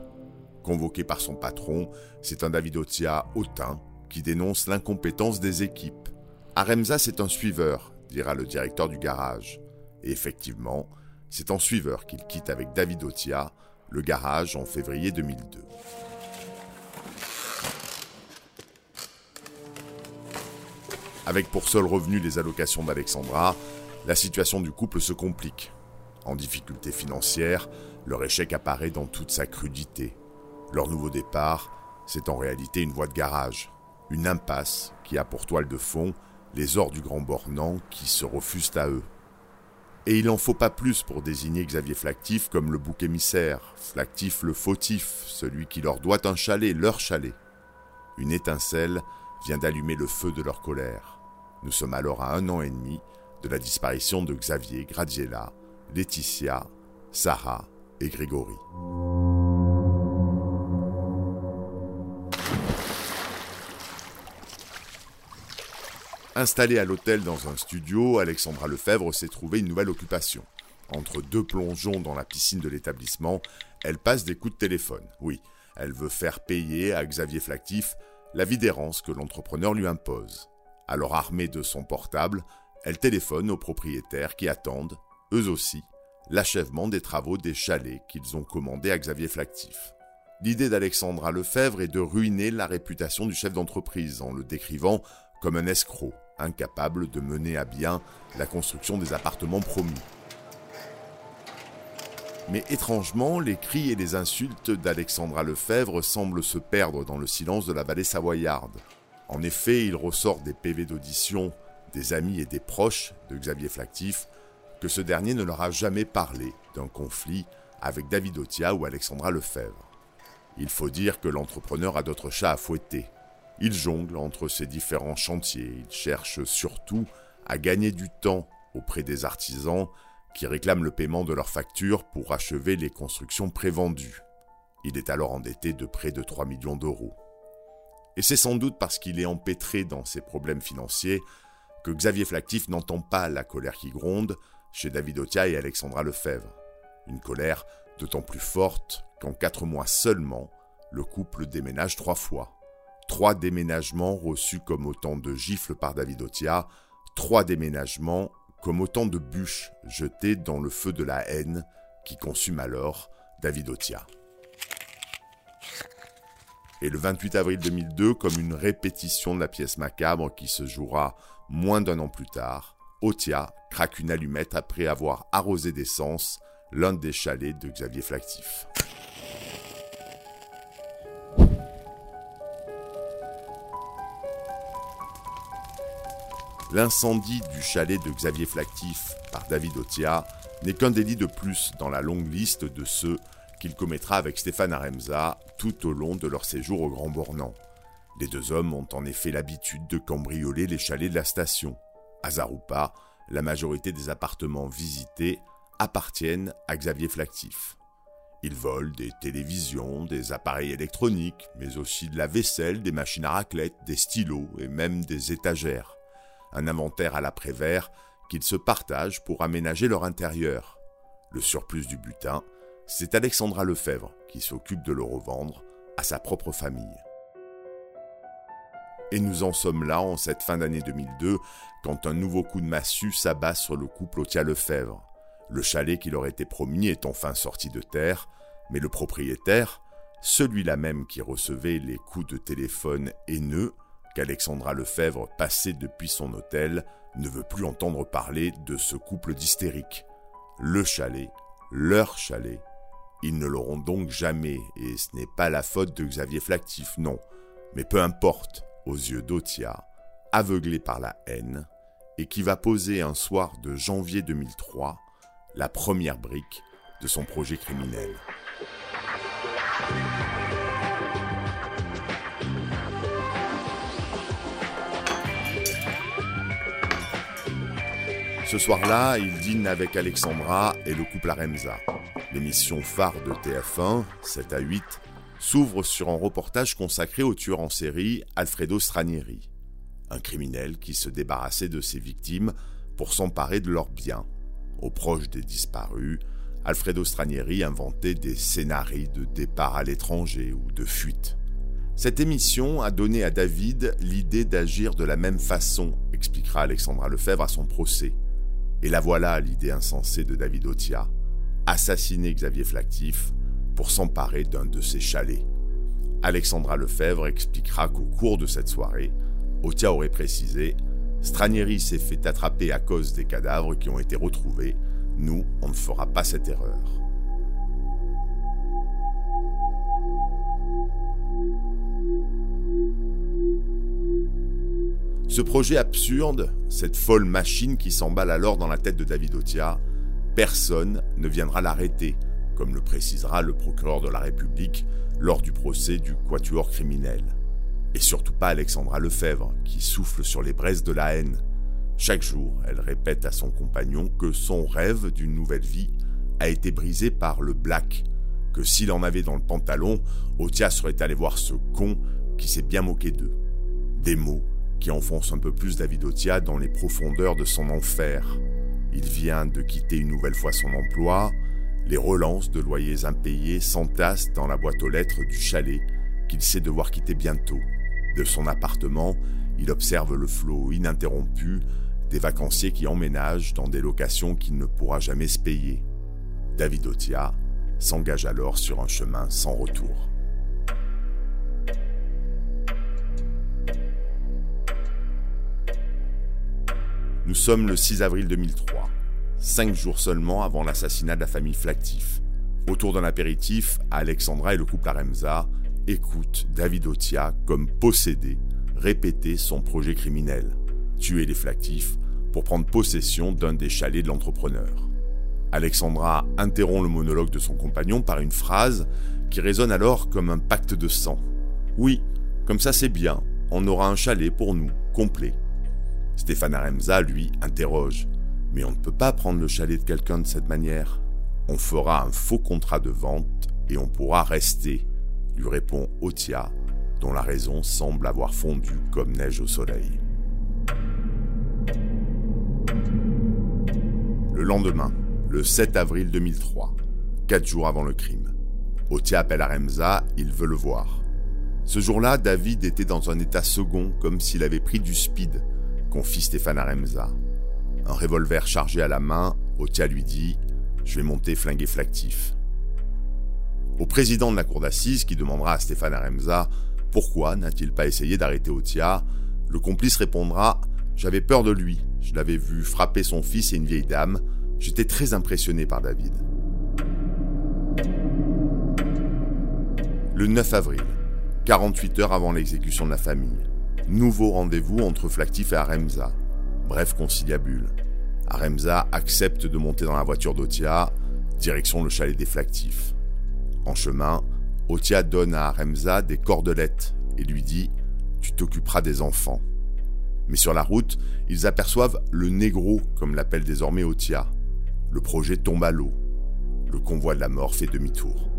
Convoqué par son patron, c'est un David Otia hautain qui dénonce l'incompétence des équipes. Aremza, c'est un suiveur, dira le directeur du garage. Et effectivement, c'est en suiveur qu'il quitte avec David Otia le garage en février 2002. Avec pour seul revenu les allocations d'Alexandra, la situation du couple se complique. En difficulté financière, leur échec apparaît dans toute sa crudité. Leur nouveau départ, c'est en réalité une voie de garage, une impasse qui a pour toile de fond les ors du Grand Bornand qui se refusent à eux. Et il n'en faut pas plus pour désigner Xavier Flactif comme le bouc émissaire, Flactif le fautif, celui qui leur doit un chalet, leur chalet. Une étincelle vient d'allumer le feu de leur colère. Nous sommes alors à un an et demi de la disparition de Xavier, Graziella, Laetitia, Sarah et Grégory. Installée à l'hôtel dans un studio, Alexandra Lefebvre s'est trouvé une nouvelle occupation. Entre deux plongeons dans la piscine de l'établissement, elle passe des coups de téléphone. Oui, elle veut faire payer à Xavier Flactif la vie d'errance que l'entrepreneur lui impose. Alors armée de son portable, elle téléphone aux propriétaires qui attendent, eux aussi, l'achèvement des travaux des chalets qu'ils ont commandés à Xavier Flactif. L'idée d'Alexandra Lefebvre est de ruiner la réputation du chef d'entreprise en le décrivant comme un escroc, incapable de mener à bien la construction des appartements promis. Mais étrangement, les cris et les insultes d'Alexandra Lefebvre semblent se perdre dans le silence de la vallée savoyarde. En effet, il ressort des PV d'audition des amis et des proches de Xavier Flactif que ce dernier ne leur a jamais parlé d'un conflit avec David Otia ou Alexandra Lefebvre. Il faut dire que l'entrepreneur a d'autres chats à fouetter. Il jongle entre ses différents chantiers, il cherche surtout à gagner du temps auprès des artisans qui réclament le paiement de leurs factures pour achever les constructions prévendues. Il est alors endetté de près de 3 millions d'euros. Et c'est sans doute parce qu'il est empêtré dans ses problèmes financiers que Xavier Flactif n'entend pas la colère qui gronde chez David Otia et Alexandra Lefebvre. Une colère d'autant plus forte qu'en quatre mois seulement, le couple déménage trois fois. Trois déménagements reçus comme autant de gifles par David Otia, trois déménagements comme autant de bûches jetées dans le feu de la haine qui consume alors David Otia. Et le 28 avril 2002, comme une répétition de la pièce macabre qui se jouera moins d'un an plus tard, Otia craque une allumette après avoir arrosé d'essence l'un des chalets de Xavier Flactif. L'incendie du chalet de Xavier Flactif par David Otia n'est qu'un délit de plus dans la longue liste de ceux qu'il commettra avec Stéphane Aremza tout au long de leur séjour au Grand Bornand. Les deux hommes ont en effet l'habitude de cambrioler les chalets de la station. Hasard ou pas, la majorité des appartements visités appartiennent à Xavier Flactif. Ils volent des télévisions, des appareils électroniques, mais aussi de la vaisselle, des machines à raclette, des stylos et même des étagères un inventaire à l'après-vert qu'ils se partagent pour aménager leur intérieur. Le surplus du butin, c'est Alexandra Lefebvre qui s'occupe de le revendre à sa propre famille. Et nous en sommes là en cette fin d'année 2002 quand un nouveau coup de massue s'abat sur le couple Otia Lefebvre. Le chalet qui leur était promis est enfin sorti de terre, mais le propriétaire, celui-là même qui recevait les coups de téléphone haineux, qu'Alexandra Lefebvre, passée depuis son hôtel, ne veut plus entendre parler de ce couple d'hystériques. Le chalet, leur chalet, ils ne l'auront donc jamais, et ce n'est pas la faute de Xavier Flactif, non, mais peu importe, aux yeux d'Otia, aveuglé par la haine, et qui va poser un soir de janvier 2003 la première brique de son projet criminel. Ce soir-là, il dîne avec Alexandra et le couple Aremza. L'émission phare de TF1, 7 à 8, s'ouvre sur un reportage consacré au tueur en série Alfredo Stranieri, un criminel qui se débarrassait de ses victimes pour s'emparer de leurs biens. Aux proches des disparus, Alfredo Stranieri inventait des scénarios de départ à l'étranger ou de fuite. Cette émission a donné à David l'idée d'agir de la même façon, expliquera Alexandra Lefebvre à son procès. Et la voilà l'idée insensée de David Otia, assassiner Xavier Flactif pour s'emparer d'un de ses chalets. Alexandra Lefebvre expliquera qu'au cours de cette soirée, Otia aurait précisé Stranieri s'est fait attraper à cause des cadavres qui ont été retrouvés. Nous, on ne fera pas cette erreur. Ce projet absurde, cette folle machine qui s'emballe alors dans la tête de David Otia, personne ne viendra l'arrêter, comme le précisera le procureur de la République lors du procès du quatuor criminel. Et surtout pas Alexandra Lefebvre, qui souffle sur les braises de la haine. Chaque jour, elle répète à son compagnon que son rêve d'une nouvelle vie a été brisé par le black, que s'il en avait dans le pantalon, Otia serait allé voir ce con qui s'est bien moqué d'eux. Des mots qui enfonce un peu plus David Otia dans les profondeurs de son enfer. Il vient de quitter une nouvelle fois son emploi, les relances de loyers impayés s'entassent dans la boîte aux lettres du chalet qu'il sait devoir quitter bientôt. De son appartement, il observe le flot ininterrompu des vacanciers qui emménagent dans des locations qu'il ne pourra jamais se payer. David Otia s'engage alors sur un chemin sans retour. Nous sommes le 6 avril 2003, cinq jours seulement avant l'assassinat de la famille Flactif. Autour d'un apéritif, Alexandra et le couple Aremza écoutent David Otia comme possédé répéter son projet criminel, tuer les flactifs pour prendre possession d'un des chalets de l'entrepreneur. Alexandra interrompt le monologue de son compagnon par une phrase qui résonne alors comme un pacte de sang. Oui, comme ça c'est bien, on aura un chalet pour nous, complet. Stéphane Aremza, lui, interroge. Mais on ne peut pas prendre le chalet de quelqu'un de cette manière. On fera un faux contrat de vente et on pourra rester, lui répond Otia, dont la raison semble avoir fondu comme neige au soleil. Le lendemain, le 7 avril 2003, quatre jours avant le crime, Otia appelle Aremza, il veut le voir. Ce jour-là, David était dans un état second, comme s'il avait pris du speed, confie Stéphane Aremza. Un revolver chargé à la main, Otia lui dit Je vais monter flinguer flactif. Au président de la cour d'assises, qui demandera à Stéphane Aremza pourquoi n'a-t-il pas essayé d'arrêter Otia, le complice répondra J'avais peur de lui, je l'avais vu frapper son fils et une vieille dame, j'étais très impressionné par David. Le 9 avril, 48 heures avant l'exécution de la famille. Nouveau rendez-vous entre Flactif et Aremza. Bref conciliabule. Aremza accepte de monter dans la voiture d'Otia, direction le chalet des Flactifs. En chemin, Otia donne à Aremza des cordelettes et lui dit Tu t'occuperas des enfants. Mais sur la route, ils aperçoivent le négro, comme l'appelle désormais Otia. Le projet tombe à l'eau. Le convoi de la mort fait demi-tour.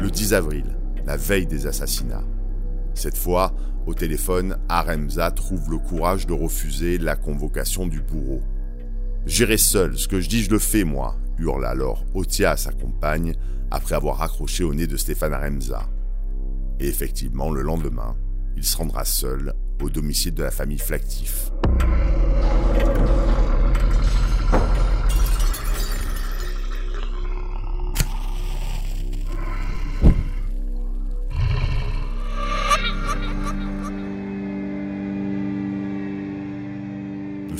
Le 10 avril, la veille des assassinats. Cette fois, au téléphone, Aremza trouve le courage de refuser la convocation du bourreau. J'irai seul, ce que je dis je le fais moi, hurle alors Otia à sa compagne après avoir raccroché au nez de Stéphane Aremza. Et effectivement, le lendemain, il se rendra seul au domicile de la famille Flactif.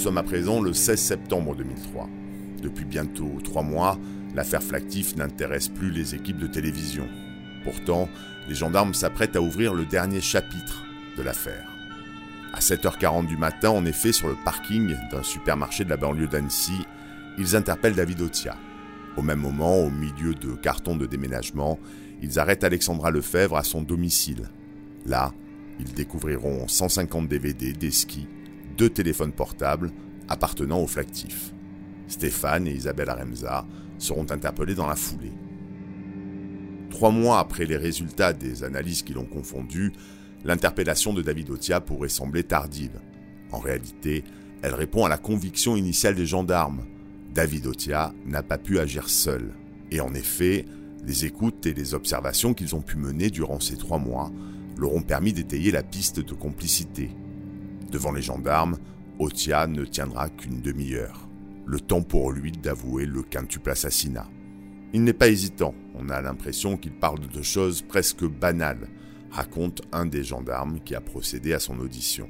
Sommes à présent le 16 septembre 2003. Depuis bientôt trois mois, l'affaire Flactif n'intéresse plus les équipes de télévision. Pourtant, les gendarmes s'apprêtent à ouvrir le dernier chapitre de l'affaire. À 7h40 du matin, en effet, sur le parking d'un supermarché de la banlieue d'Annecy, ils interpellent David Otia. Au même moment, au milieu de cartons de déménagement, ils arrêtent Alexandra Lefebvre à son domicile. Là, ils découvriront 150 DVD, des skis, deux téléphones portables appartenant au Flactif. Stéphane et Isabelle Aremza seront interpellés dans la foulée. Trois mois après les résultats des analyses qui l'ont confondu, l'interpellation de David Otia pourrait sembler tardive. En réalité, elle répond à la conviction initiale des gendarmes. David Otia n'a pas pu agir seul. Et en effet, les écoutes et les observations qu'ils ont pu mener durant ces trois mois leur ont permis d'étayer la piste de complicité. Devant les gendarmes, Otia ne tiendra qu'une demi-heure le temps pour lui d'avouer le quintuple assassinat. Il n'est pas hésitant, on a l'impression qu'il parle de choses presque banales, raconte un des gendarmes qui a procédé à son audition.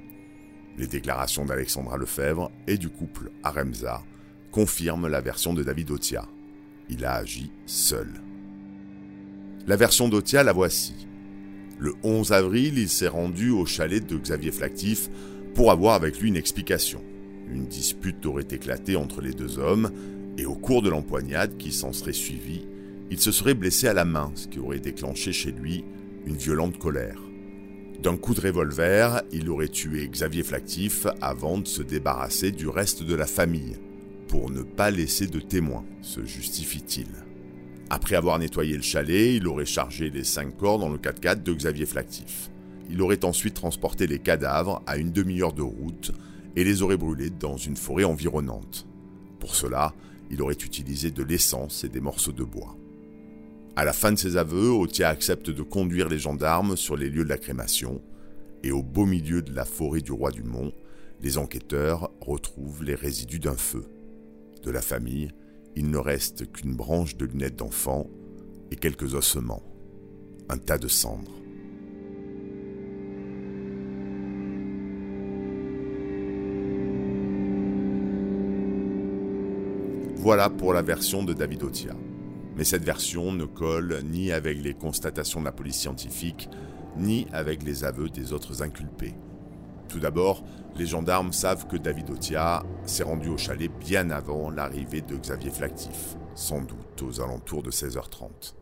Les déclarations d'Alexandra Lefebvre et du couple Aremza confirment la version de David Otia. Il a agi seul. La version d'Otia, la voici. Le 11 avril, il s'est rendu au chalet de Xavier Flactif pour avoir avec lui une explication. Une dispute aurait éclaté entre les deux hommes, et au cours de l'empoignade qui s'en serait suivie, il se serait blessé à la main, ce qui aurait déclenché chez lui une violente colère. D'un coup de revolver, il aurait tué Xavier Flactif avant de se débarrasser du reste de la famille, pour ne pas laisser de témoins, se justifie-t-il. Après avoir nettoyé le chalet, il aurait chargé les cinq corps dans le 4x4 de Xavier Flactif. Il aurait ensuite transporté les cadavres à une demi-heure de route et les aurait brûlés dans une forêt environnante. Pour cela, il aurait utilisé de l'essence et des morceaux de bois. À la fin de ses aveux, Otia accepte de conduire les gendarmes sur les lieux de la crémation, et au beau milieu de la forêt du roi du Mont, les enquêteurs retrouvent les résidus d'un feu. De la famille, il ne reste qu'une branche de lunettes d'enfant et quelques ossements, un tas de cendres. Voilà pour la version de David Otia. Mais cette version ne colle ni avec les constatations de la police scientifique, ni avec les aveux des autres inculpés. Tout d'abord, les gendarmes savent que David Otia s'est rendu au chalet bien avant l'arrivée de Xavier Flactif, sans doute aux alentours de 16h30.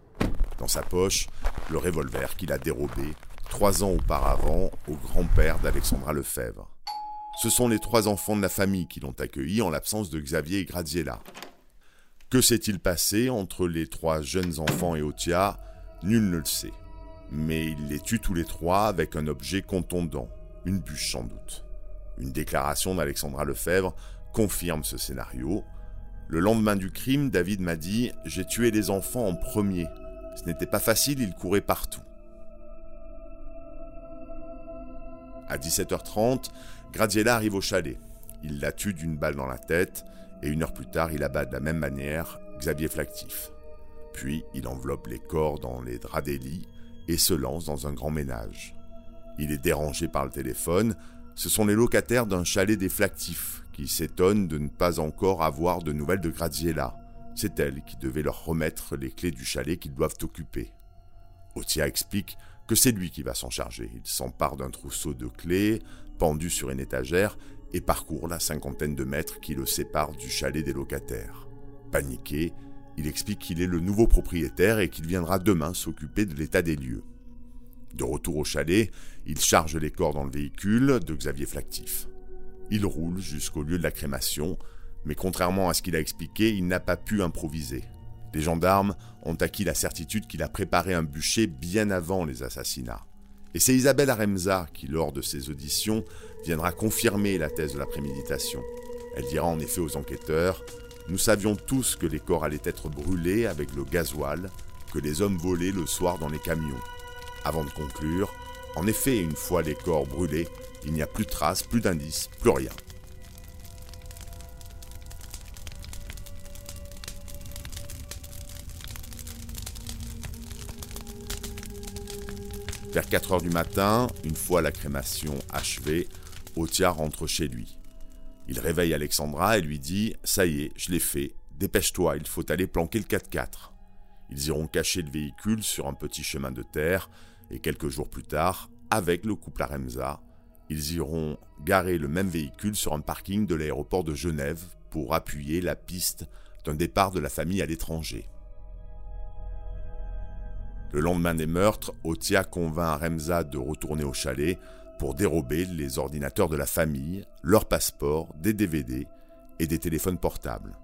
Dans sa poche, le revolver qu'il a dérobé trois ans auparavant au grand-père d'Alexandra Lefebvre. Ce sont les trois enfants de la famille qui l'ont accueilli en l'absence de Xavier et Graziella. Que s'est-il passé entre les trois jeunes enfants et Otia Nul ne le sait. Mais il les tue tous les trois avec un objet contondant, une bûche sans doute. Une déclaration d'Alexandra Lefebvre confirme ce scénario. Le lendemain du crime, David m'a dit J'ai tué les enfants en premier. Ce n'était pas facile, ils couraient partout. À 17h30, Graziella arrive au chalet. Il la tue d'une balle dans la tête et une heure plus tard, il abat de la même manière Xavier Flactif. Puis il enveloppe les corps dans les draps des lits et se lance dans un grand ménage. Il est dérangé par le téléphone. Ce sont les locataires d'un chalet des Flactifs qui s'étonnent de ne pas encore avoir de nouvelles de Graziella. C'est elle qui devait leur remettre les clés du chalet qu'ils doivent occuper. Otia explique que c'est lui qui va s'en charger. Il s'empare d'un trousseau de clés pendu sur une étagère et parcourt la cinquantaine de mètres qui le séparent du chalet des locataires. Paniqué, il explique qu'il est le nouveau propriétaire et qu'il viendra demain s'occuper de l'état des lieux. De retour au chalet, il charge les corps dans le véhicule de Xavier Flactif. Il roule jusqu'au lieu de la crémation, mais contrairement à ce qu'il a expliqué, il n'a pas pu improviser. Les gendarmes ont acquis la certitude qu'il a préparé un bûcher bien avant les assassinats. Et c'est Isabelle Aremza qui, lors de ses auditions, viendra confirmer la thèse de la préméditation. Elle dira en effet aux enquêteurs Nous savions tous que les corps allaient être brûlés avec le gasoil que les hommes volaient le soir dans les camions. Avant de conclure, en effet, une fois les corps brûlés, il n'y a plus de traces, plus d'indices, plus rien. Vers 4 heures du matin, une fois la crémation achevée, Otia rentre chez lui. Il réveille Alexandra et lui dit Ça y est, je l'ai fait, dépêche-toi, il faut aller planquer le 4x4. Ils iront cacher le véhicule sur un petit chemin de terre et quelques jours plus tard, avec le couple Aremza, ils iront garer le même véhicule sur un parking de l'aéroport de Genève pour appuyer la piste d'un départ de la famille à l'étranger. Le lendemain des meurtres, Otia convainc Remza de retourner au chalet pour dérober les ordinateurs de la famille, leurs passeports, des DVD et des téléphones portables.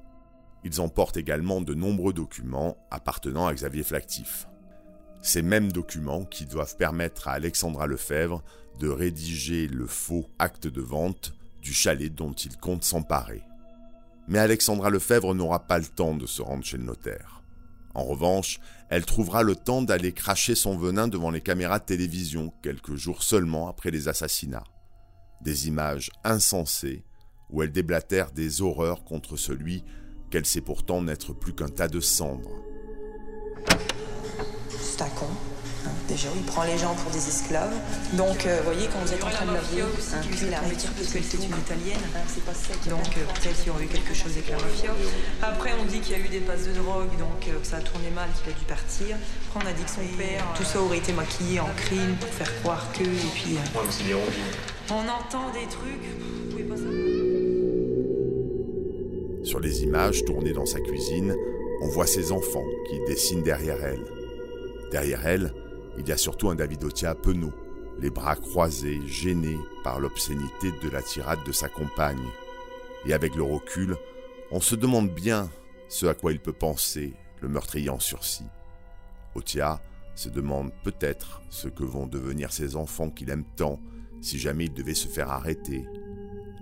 Ils emportent également de nombreux documents appartenant à Xavier Flactif. Ces mêmes documents qui doivent permettre à Alexandra Lefebvre de rédiger le faux acte de vente du chalet dont il compte s'emparer. Mais Alexandra Lefebvre n'aura pas le temps de se rendre chez le notaire. En revanche, elle trouvera le temps d'aller cracher son venin devant les caméras de télévision quelques jours seulement après les assassinats. Des images insensées où elle déblatère des horreurs contre celui qu'elle sait pourtant n'être plus qu'un tas de cendres. Déjà, il prend les gens pour des esclaves. Donc, euh, vous voyez, quand vous êtes en train de laver, hein, il arrive dire parce que c'est une italienne. C'est pas ça. Donc, euh, peut-être qu'ils ont eu quelque chose avec la mafia. Après, on dit qu'il y a eu des passes de drogue, donc euh, que ça a tourné mal, qu'il a dû partir. Après, on a dit que son père, tout ça aurait été maquillé en crime pour faire croire que. Et puis. Ouais, mais c'est des On entend des trucs. Vous pouvez pas savoir. Sur les images tournées dans sa cuisine, on voit ses enfants qui dessinent derrière elle. Derrière elle, il y a surtout un David Otia penaud, les bras croisés, gêné par l'obscénité de la tirade de sa compagne. Et avec le recul, on se demande bien ce à quoi il peut penser, le meurtrier en sursis. Otia se demande peut-être ce que vont devenir ses enfants qu'il aime tant si jamais il devait se faire arrêter.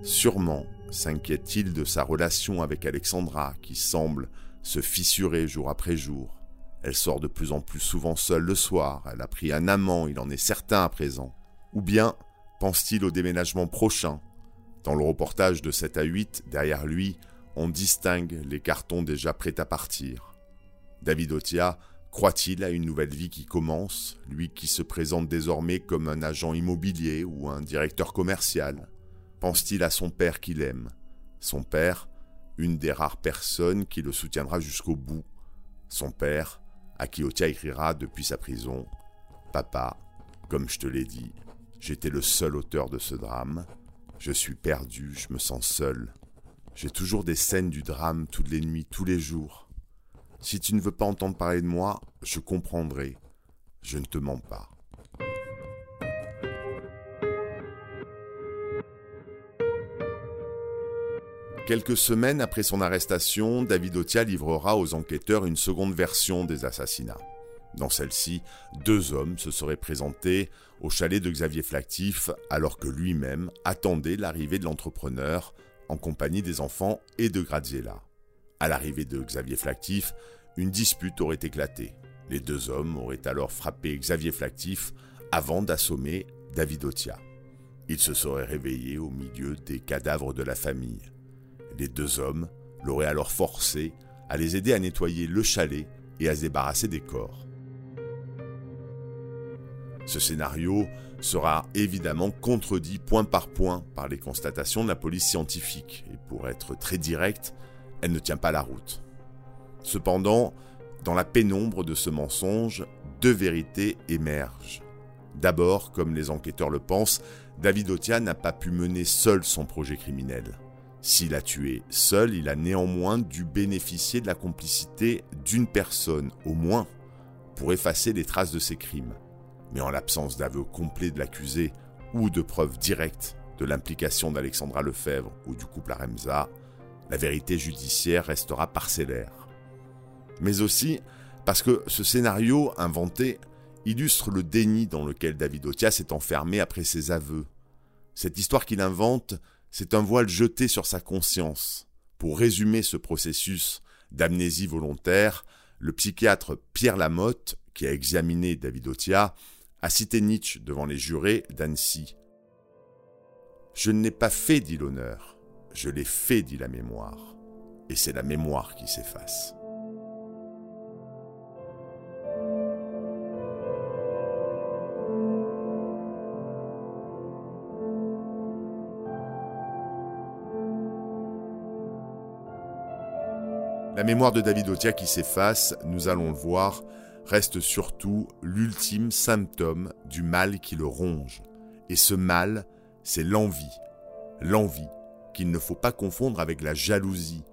Sûrement s'inquiète-t-il de sa relation avec Alexandra qui semble se fissurer jour après jour. Elle sort de plus en plus souvent seule le soir, elle a pris un amant, il en est certain à présent. Ou bien pense-t-il au déménagement prochain? Dans le reportage de 7 à 8, derrière lui, on distingue les cartons déjà prêts à partir. David Otia croit-il à une nouvelle vie qui commence, lui qui se présente désormais comme un agent immobilier ou un directeur commercial? Pense-t-il à son père qu'il aime? Son père, une des rares personnes qui le soutiendra jusqu'au bout. Son père, à qui Otia écrira depuis sa prison Papa, comme je te l'ai dit, j'étais le seul auteur de ce drame. Je suis perdu, je me sens seul. J'ai toujours des scènes du drame toutes les nuits, tous les jours. Si tu ne veux pas entendre parler de moi, je comprendrai. Je ne te mens pas. Quelques semaines après son arrestation, David Otia livrera aux enquêteurs une seconde version des assassinats. Dans celle-ci, deux hommes se seraient présentés au chalet de Xavier Flactif alors que lui-même attendait l'arrivée de l'entrepreneur en compagnie des enfants et de Graziella. À l'arrivée de Xavier Flactif, une dispute aurait éclaté. Les deux hommes auraient alors frappé Xavier Flactif avant d'assommer David Otia. Il se serait réveillé au milieu des cadavres de la famille. Les deux hommes l'auraient alors forcé à les aider à nettoyer le chalet et à se débarrasser des corps. Ce scénario sera évidemment contredit point par point par les constatations de la police scientifique, et pour être très direct, elle ne tient pas la route. Cependant, dans la pénombre de ce mensonge, deux vérités émergent. D'abord, comme les enquêteurs le pensent, David Otia n'a pas pu mener seul son projet criminel. S'il a tué seul, il a néanmoins dû bénéficier de la complicité d'une personne, au moins, pour effacer les traces de ses crimes. Mais en l'absence d'aveu complet de l'accusé ou de preuves directes de l'implication d'Alexandra Lefebvre ou du couple Aremza, la vérité judiciaire restera parcellaire. Mais aussi parce que ce scénario inventé illustre le déni dans lequel David Otia s'est enfermé après ses aveux. Cette histoire qu'il invente c'est un voile jeté sur sa conscience. Pour résumer ce processus d'amnésie volontaire, le psychiatre Pierre Lamotte, qui a examiné David Otia, a cité Nietzsche devant les jurés d'Annecy. Je ne l'ai pas fait, dit l'honneur, je l'ai fait, dit la mémoire, et c'est la mémoire qui s'efface. La mémoire de David Otia qui s'efface, nous allons le voir, reste surtout l'ultime symptôme du mal qui le ronge. Et ce mal, c'est l'envie. L'envie qu'il ne faut pas confondre avec la jalousie,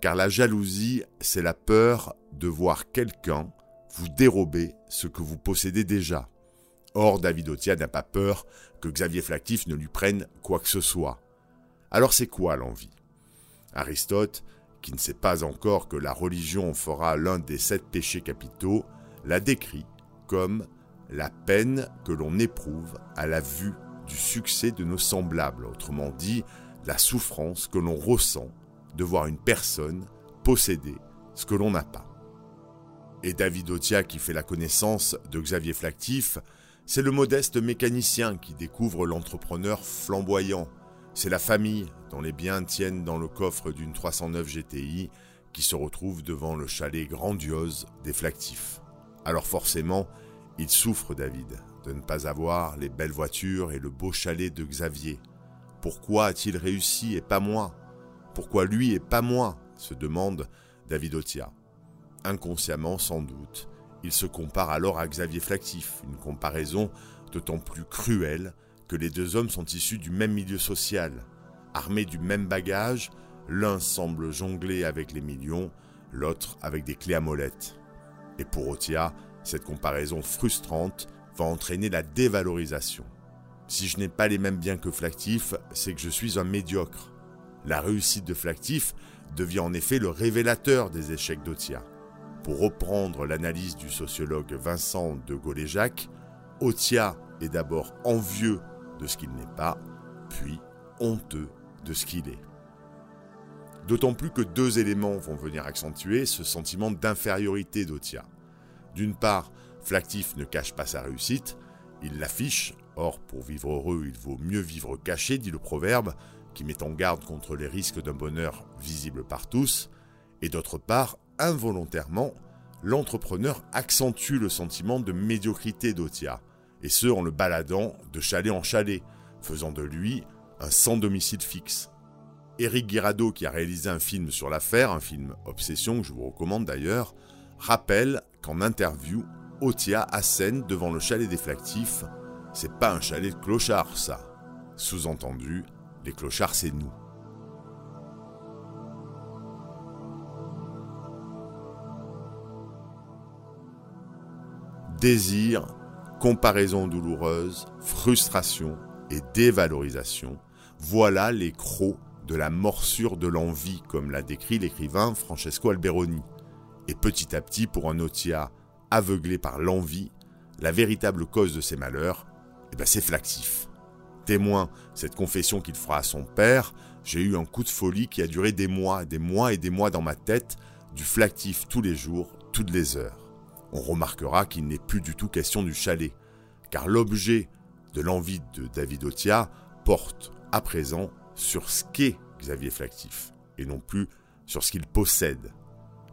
car la jalousie, c'est la peur de voir quelqu'un vous dérober ce que vous possédez déjà. Or, David Otia n'a pas peur que Xavier Flactif ne lui prenne quoi que ce soit. Alors c'est quoi l'envie? Aristote qui ne sait pas encore que la religion fera l'un des sept péchés capitaux, la décrit comme la peine que l'on éprouve à la vue du succès de nos semblables, autrement dit, la souffrance que l'on ressent de voir une personne posséder ce que l'on n'a pas. Et David Otia, qui fait la connaissance de Xavier Flactif, c'est le modeste mécanicien qui découvre l'entrepreneur flamboyant, c'est la famille dont les biens tiennent dans le coffre d'une 309 GTI qui se retrouve devant le chalet grandiose des Flactifs. Alors forcément, il souffre, David, de ne pas avoir les belles voitures et le beau chalet de Xavier. Pourquoi a-t-il réussi et pas moi? Pourquoi lui et pas moi? se demande David Otia. Inconsciemment, sans doute, il se compare alors à Xavier Flactif, une comparaison d'autant plus cruelle que les deux hommes sont issus du même milieu social. Armés du même bagage, l'un semble jongler avec les millions, l'autre avec des clés à molette. Et pour Otia, cette comparaison frustrante va entraîner la dévalorisation. Si je n'ai pas les mêmes biens que Flactif, c'est que je suis un médiocre. La réussite de Flactif devient en effet le révélateur des échecs d'Otia. Pour reprendre l'analyse du sociologue Vincent de Gaulle-Jacques, Otia est d'abord envieux de ce qu'il n'est pas, puis honteux de ce qu'il est. D'autant plus que deux éléments vont venir accentuer ce sentiment d'infériorité d'Otia. D'une part, Flactif ne cache pas sa réussite, il l'affiche, or pour vivre heureux il vaut mieux vivre caché, dit le proverbe, qui met en garde contre les risques d'un bonheur visible par tous, et d'autre part, involontairement, l'entrepreneur accentue le sentiment de médiocrité d'Otia, et ce en le baladant de chalet en chalet, faisant de lui un sans domicile fixe. Eric Guirado, qui a réalisé un film sur l'affaire, un film Obsession que je vous recommande d'ailleurs, rappelle qu'en interview, Otia assène devant le chalet des Flactifs C'est pas un chalet de clochards, ça. Sous-entendu, les clochards, c'est nous. Désir, comparaison douloureuse, frustration et dévalorisation, voilà les crocs de la morsure de l'envie, comme l'a décrit l'écrivain Francesco Alberoni. Et petit à petit, pour un Otia aveuglé par l'envie, la véritable cause de ses malheurs, eh ben c'est Flactif. Témoin cette confession qu'il fera à son père, j'ai eu un coup de folie qui a duré des mois, des mois et des mois dans ma tête, du flactif tous les jours, toutes les heures on remarquera qu'il n'est plus du tout question du chalet, car l'objet de l'envie de David Otia porte à présent sur ce qu'est Xavier Flactif, et non plus sur ce qu'il possède.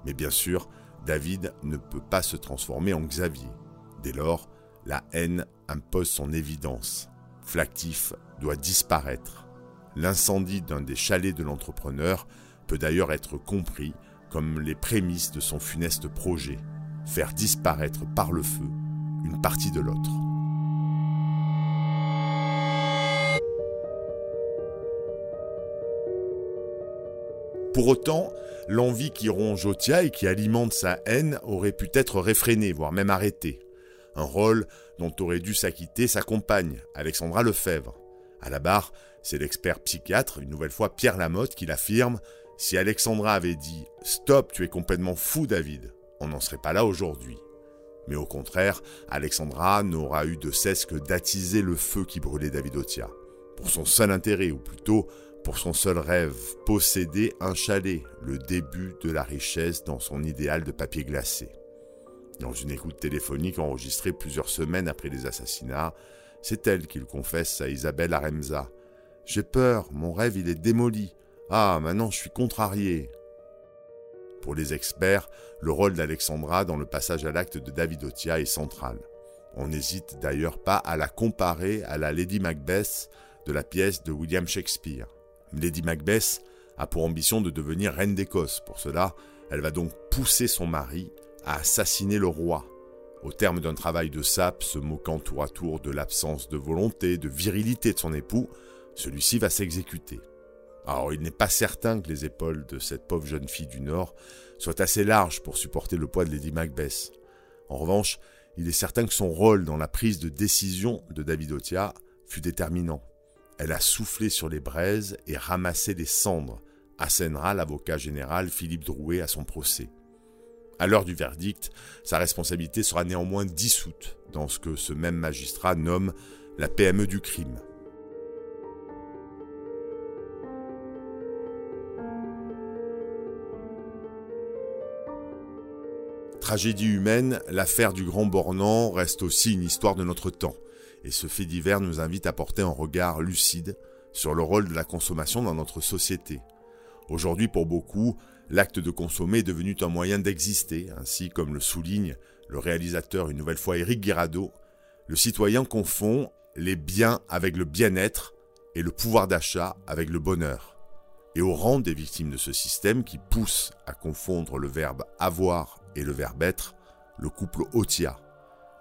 Mais bien sûr, David ne peut pas se transformer en Xavier. Dès lors, la haine impose son évidence. Flactif doit disparaître. L'incendie d'un des chalets de l'entrepreneur peut d'ailleurs être compris comme les prémices de son funeste projet faire disparaître par le feu une partie de l'autre. Pour autant, l'envie qui ronge Otia et qui alimente sa haine aurait pu être réfrénée, voire même arrêtée. Un rôle dont aurait dû s'acquitter sa compagne, Alexandra Lefebvre. À la barre, c'est l'expert psychiatre, une nouvelle fois Pierre Lamotte, qui l'affirme Si Alexandra avait dit Stop, tu es complètement fou, David, on n'en serait pas là aujourd'hui. Mais au contraire, Alexandra n'aura eu de cesse que d'attiser le feu qui brûlait David Otia. Pour son seul intérêt, ou plutôt pour son seul rêve, posséder un chalet, le début de la richesse dans son idéal de papier glacé. Dans une écoute téléphonique enregistrée plusieurs semaines après les assassinats, c'est elle qu'il confesse à Isabelle Aremza. J'ai peur, mon rêve il est démoli. Ah, maintenant je suis contrarié. Pour les experts, le rôle d'Alexandra dans le passage à l'acte de David Otia est central. On n'hésite d'ailleurs pas à la comparer à la Lady Macbeth de la pièce de William Shakespeare. Lady Macbeth a pour ambition de devenir reine d'Écosse. Pour cela, elle va donc pousser son mari à assassiner le roi. Au terme d'un travail de sape, se moquant tour à tour de l'absence de volonté, de virilité de son époux, celui-ci va s'exécuter. Alors il n'est pas certain que les épaules de cette pauvre jeune fille du Nord soient assez larges pour supporter le poids de Lady Macbeth. En revanche, il est certain que son rôle dans la prise de décision de David Otia fut déterminant. Elle a soufflé sur les braises et ramassé les cendres, assènera l'avocat général Philippe Drouet à son procès. À l'heure du verdict, sa responsabilité sera néanmoins dissoute dans ce que ce même magistrat nomme la PME du crime. Tragédie humaine, l'affaire du Grand Bornand reste aussi une histoire de notre temps. Et ce fait divers nous invite à porter un regard lucide sur le rôle de la consommation dans notre société. Aujourd'hui, pour beaucoup, l'acte de consommer est devenu un moyen d'exister, ainsi comme le souligne le réalisateur une nouvelle fois Éric Guirado, le citoyen confond les biens avec le bien-être et le pouvoir d'achat avec le bonheur et au rang des victimes de ce système qui pousse à confondre le verbe avoir et le verbe être, le couple Otia.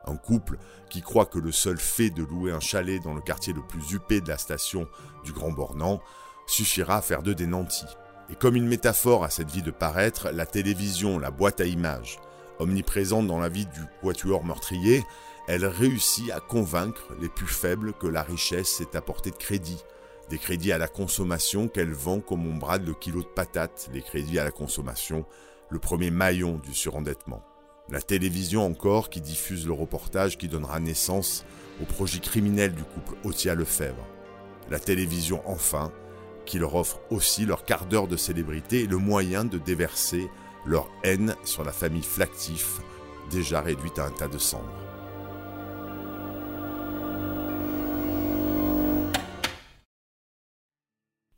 Un couple qui croit que le seul fait de louer un chalet dans le quartier le plus huppé de la station du Grand Bornand suffira à faire d'eux des nantis. Et comme une métaphore à cette vie de paraître, la télévision, la boîte à images, omniprésente dans la vie du quatuor meurtrier, elle réussit à convaincre les plus faibles que la richesse est à portée de crédit, des crédits à la consommation qu'elle vend comme on brade le kilo de patates, les crédits à la consommation, le premier maillon du surendettement. La télévision encore qui diffuse le reportage qui donnera naissance au projet criminel du couple Otia-Lefebvre. La télévision enfin qui leur offre aussi leur quart d'heure de célébrité et le moyen de déverser leur haine sur la famille Flactif, déjà réduite à un tas de cendres.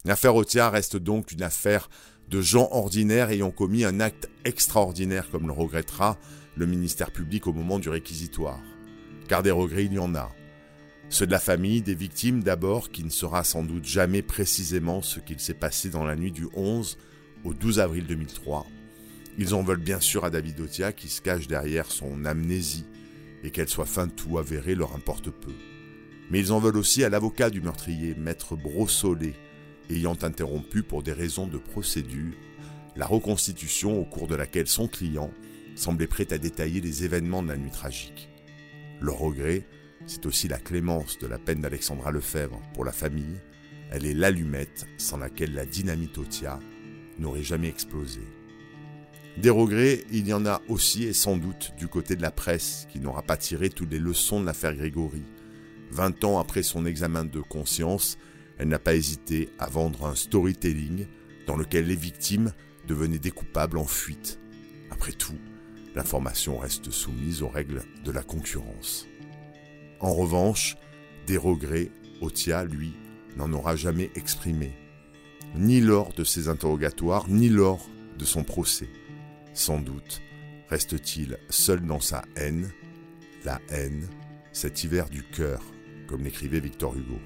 L'affaire Otia reste donc une affaire de gens ordinaires ayant commis un acte extraordinaire, comme le regrettera le ministère public au moment du réquisitoire. Car des regrets, il y en a. Ceux de la famille des victimes d'abord, qui ne saura sans doute jamais précisément ce qu'il s'est passé dans la nuit du 11 au 12 avril 2003. Ils en veulent bien sûr à David Otia qui se cache derrière son amnésie et qu'elle soit fin de tout avérée leur importe peu. Mais ils en veulent aussi à l'avocat du meurtrier, maître Brossolet, ayant interrompu pour des raisons de procédure la reconstitution au cours de laquelle son client semblait prêt à détailler les événements de la nuit tragique. Leur regret, c'est aussi la clémence de la peine d'Alexandra Lefebvre pour la famille. Elle est l'allumette sans laquelle la dynamite Otia n'aurait jamais explosé. Des regrets, il y en a aussi et sans doute du côté de la presse qui n'aura pas tiré toutes les leçons de l'affaire Grégory. Vingt ans après son examen de conscience, elle n'a pas hésité à vendre un storytelling dans lequel les victimes devenaient des coupables en fuite. Après tout, l'information reste soumise aux règles de la concurrence. En revanche, des regrets, Otia, lui, n'en aura jamais exprimé, ni lors de ses interrogatoires, ni lors de son procès. Sans doute reste-t-il seul dans sa haine, la haine, cet hiver du cœur, comme l'écrivait Victor Hugo.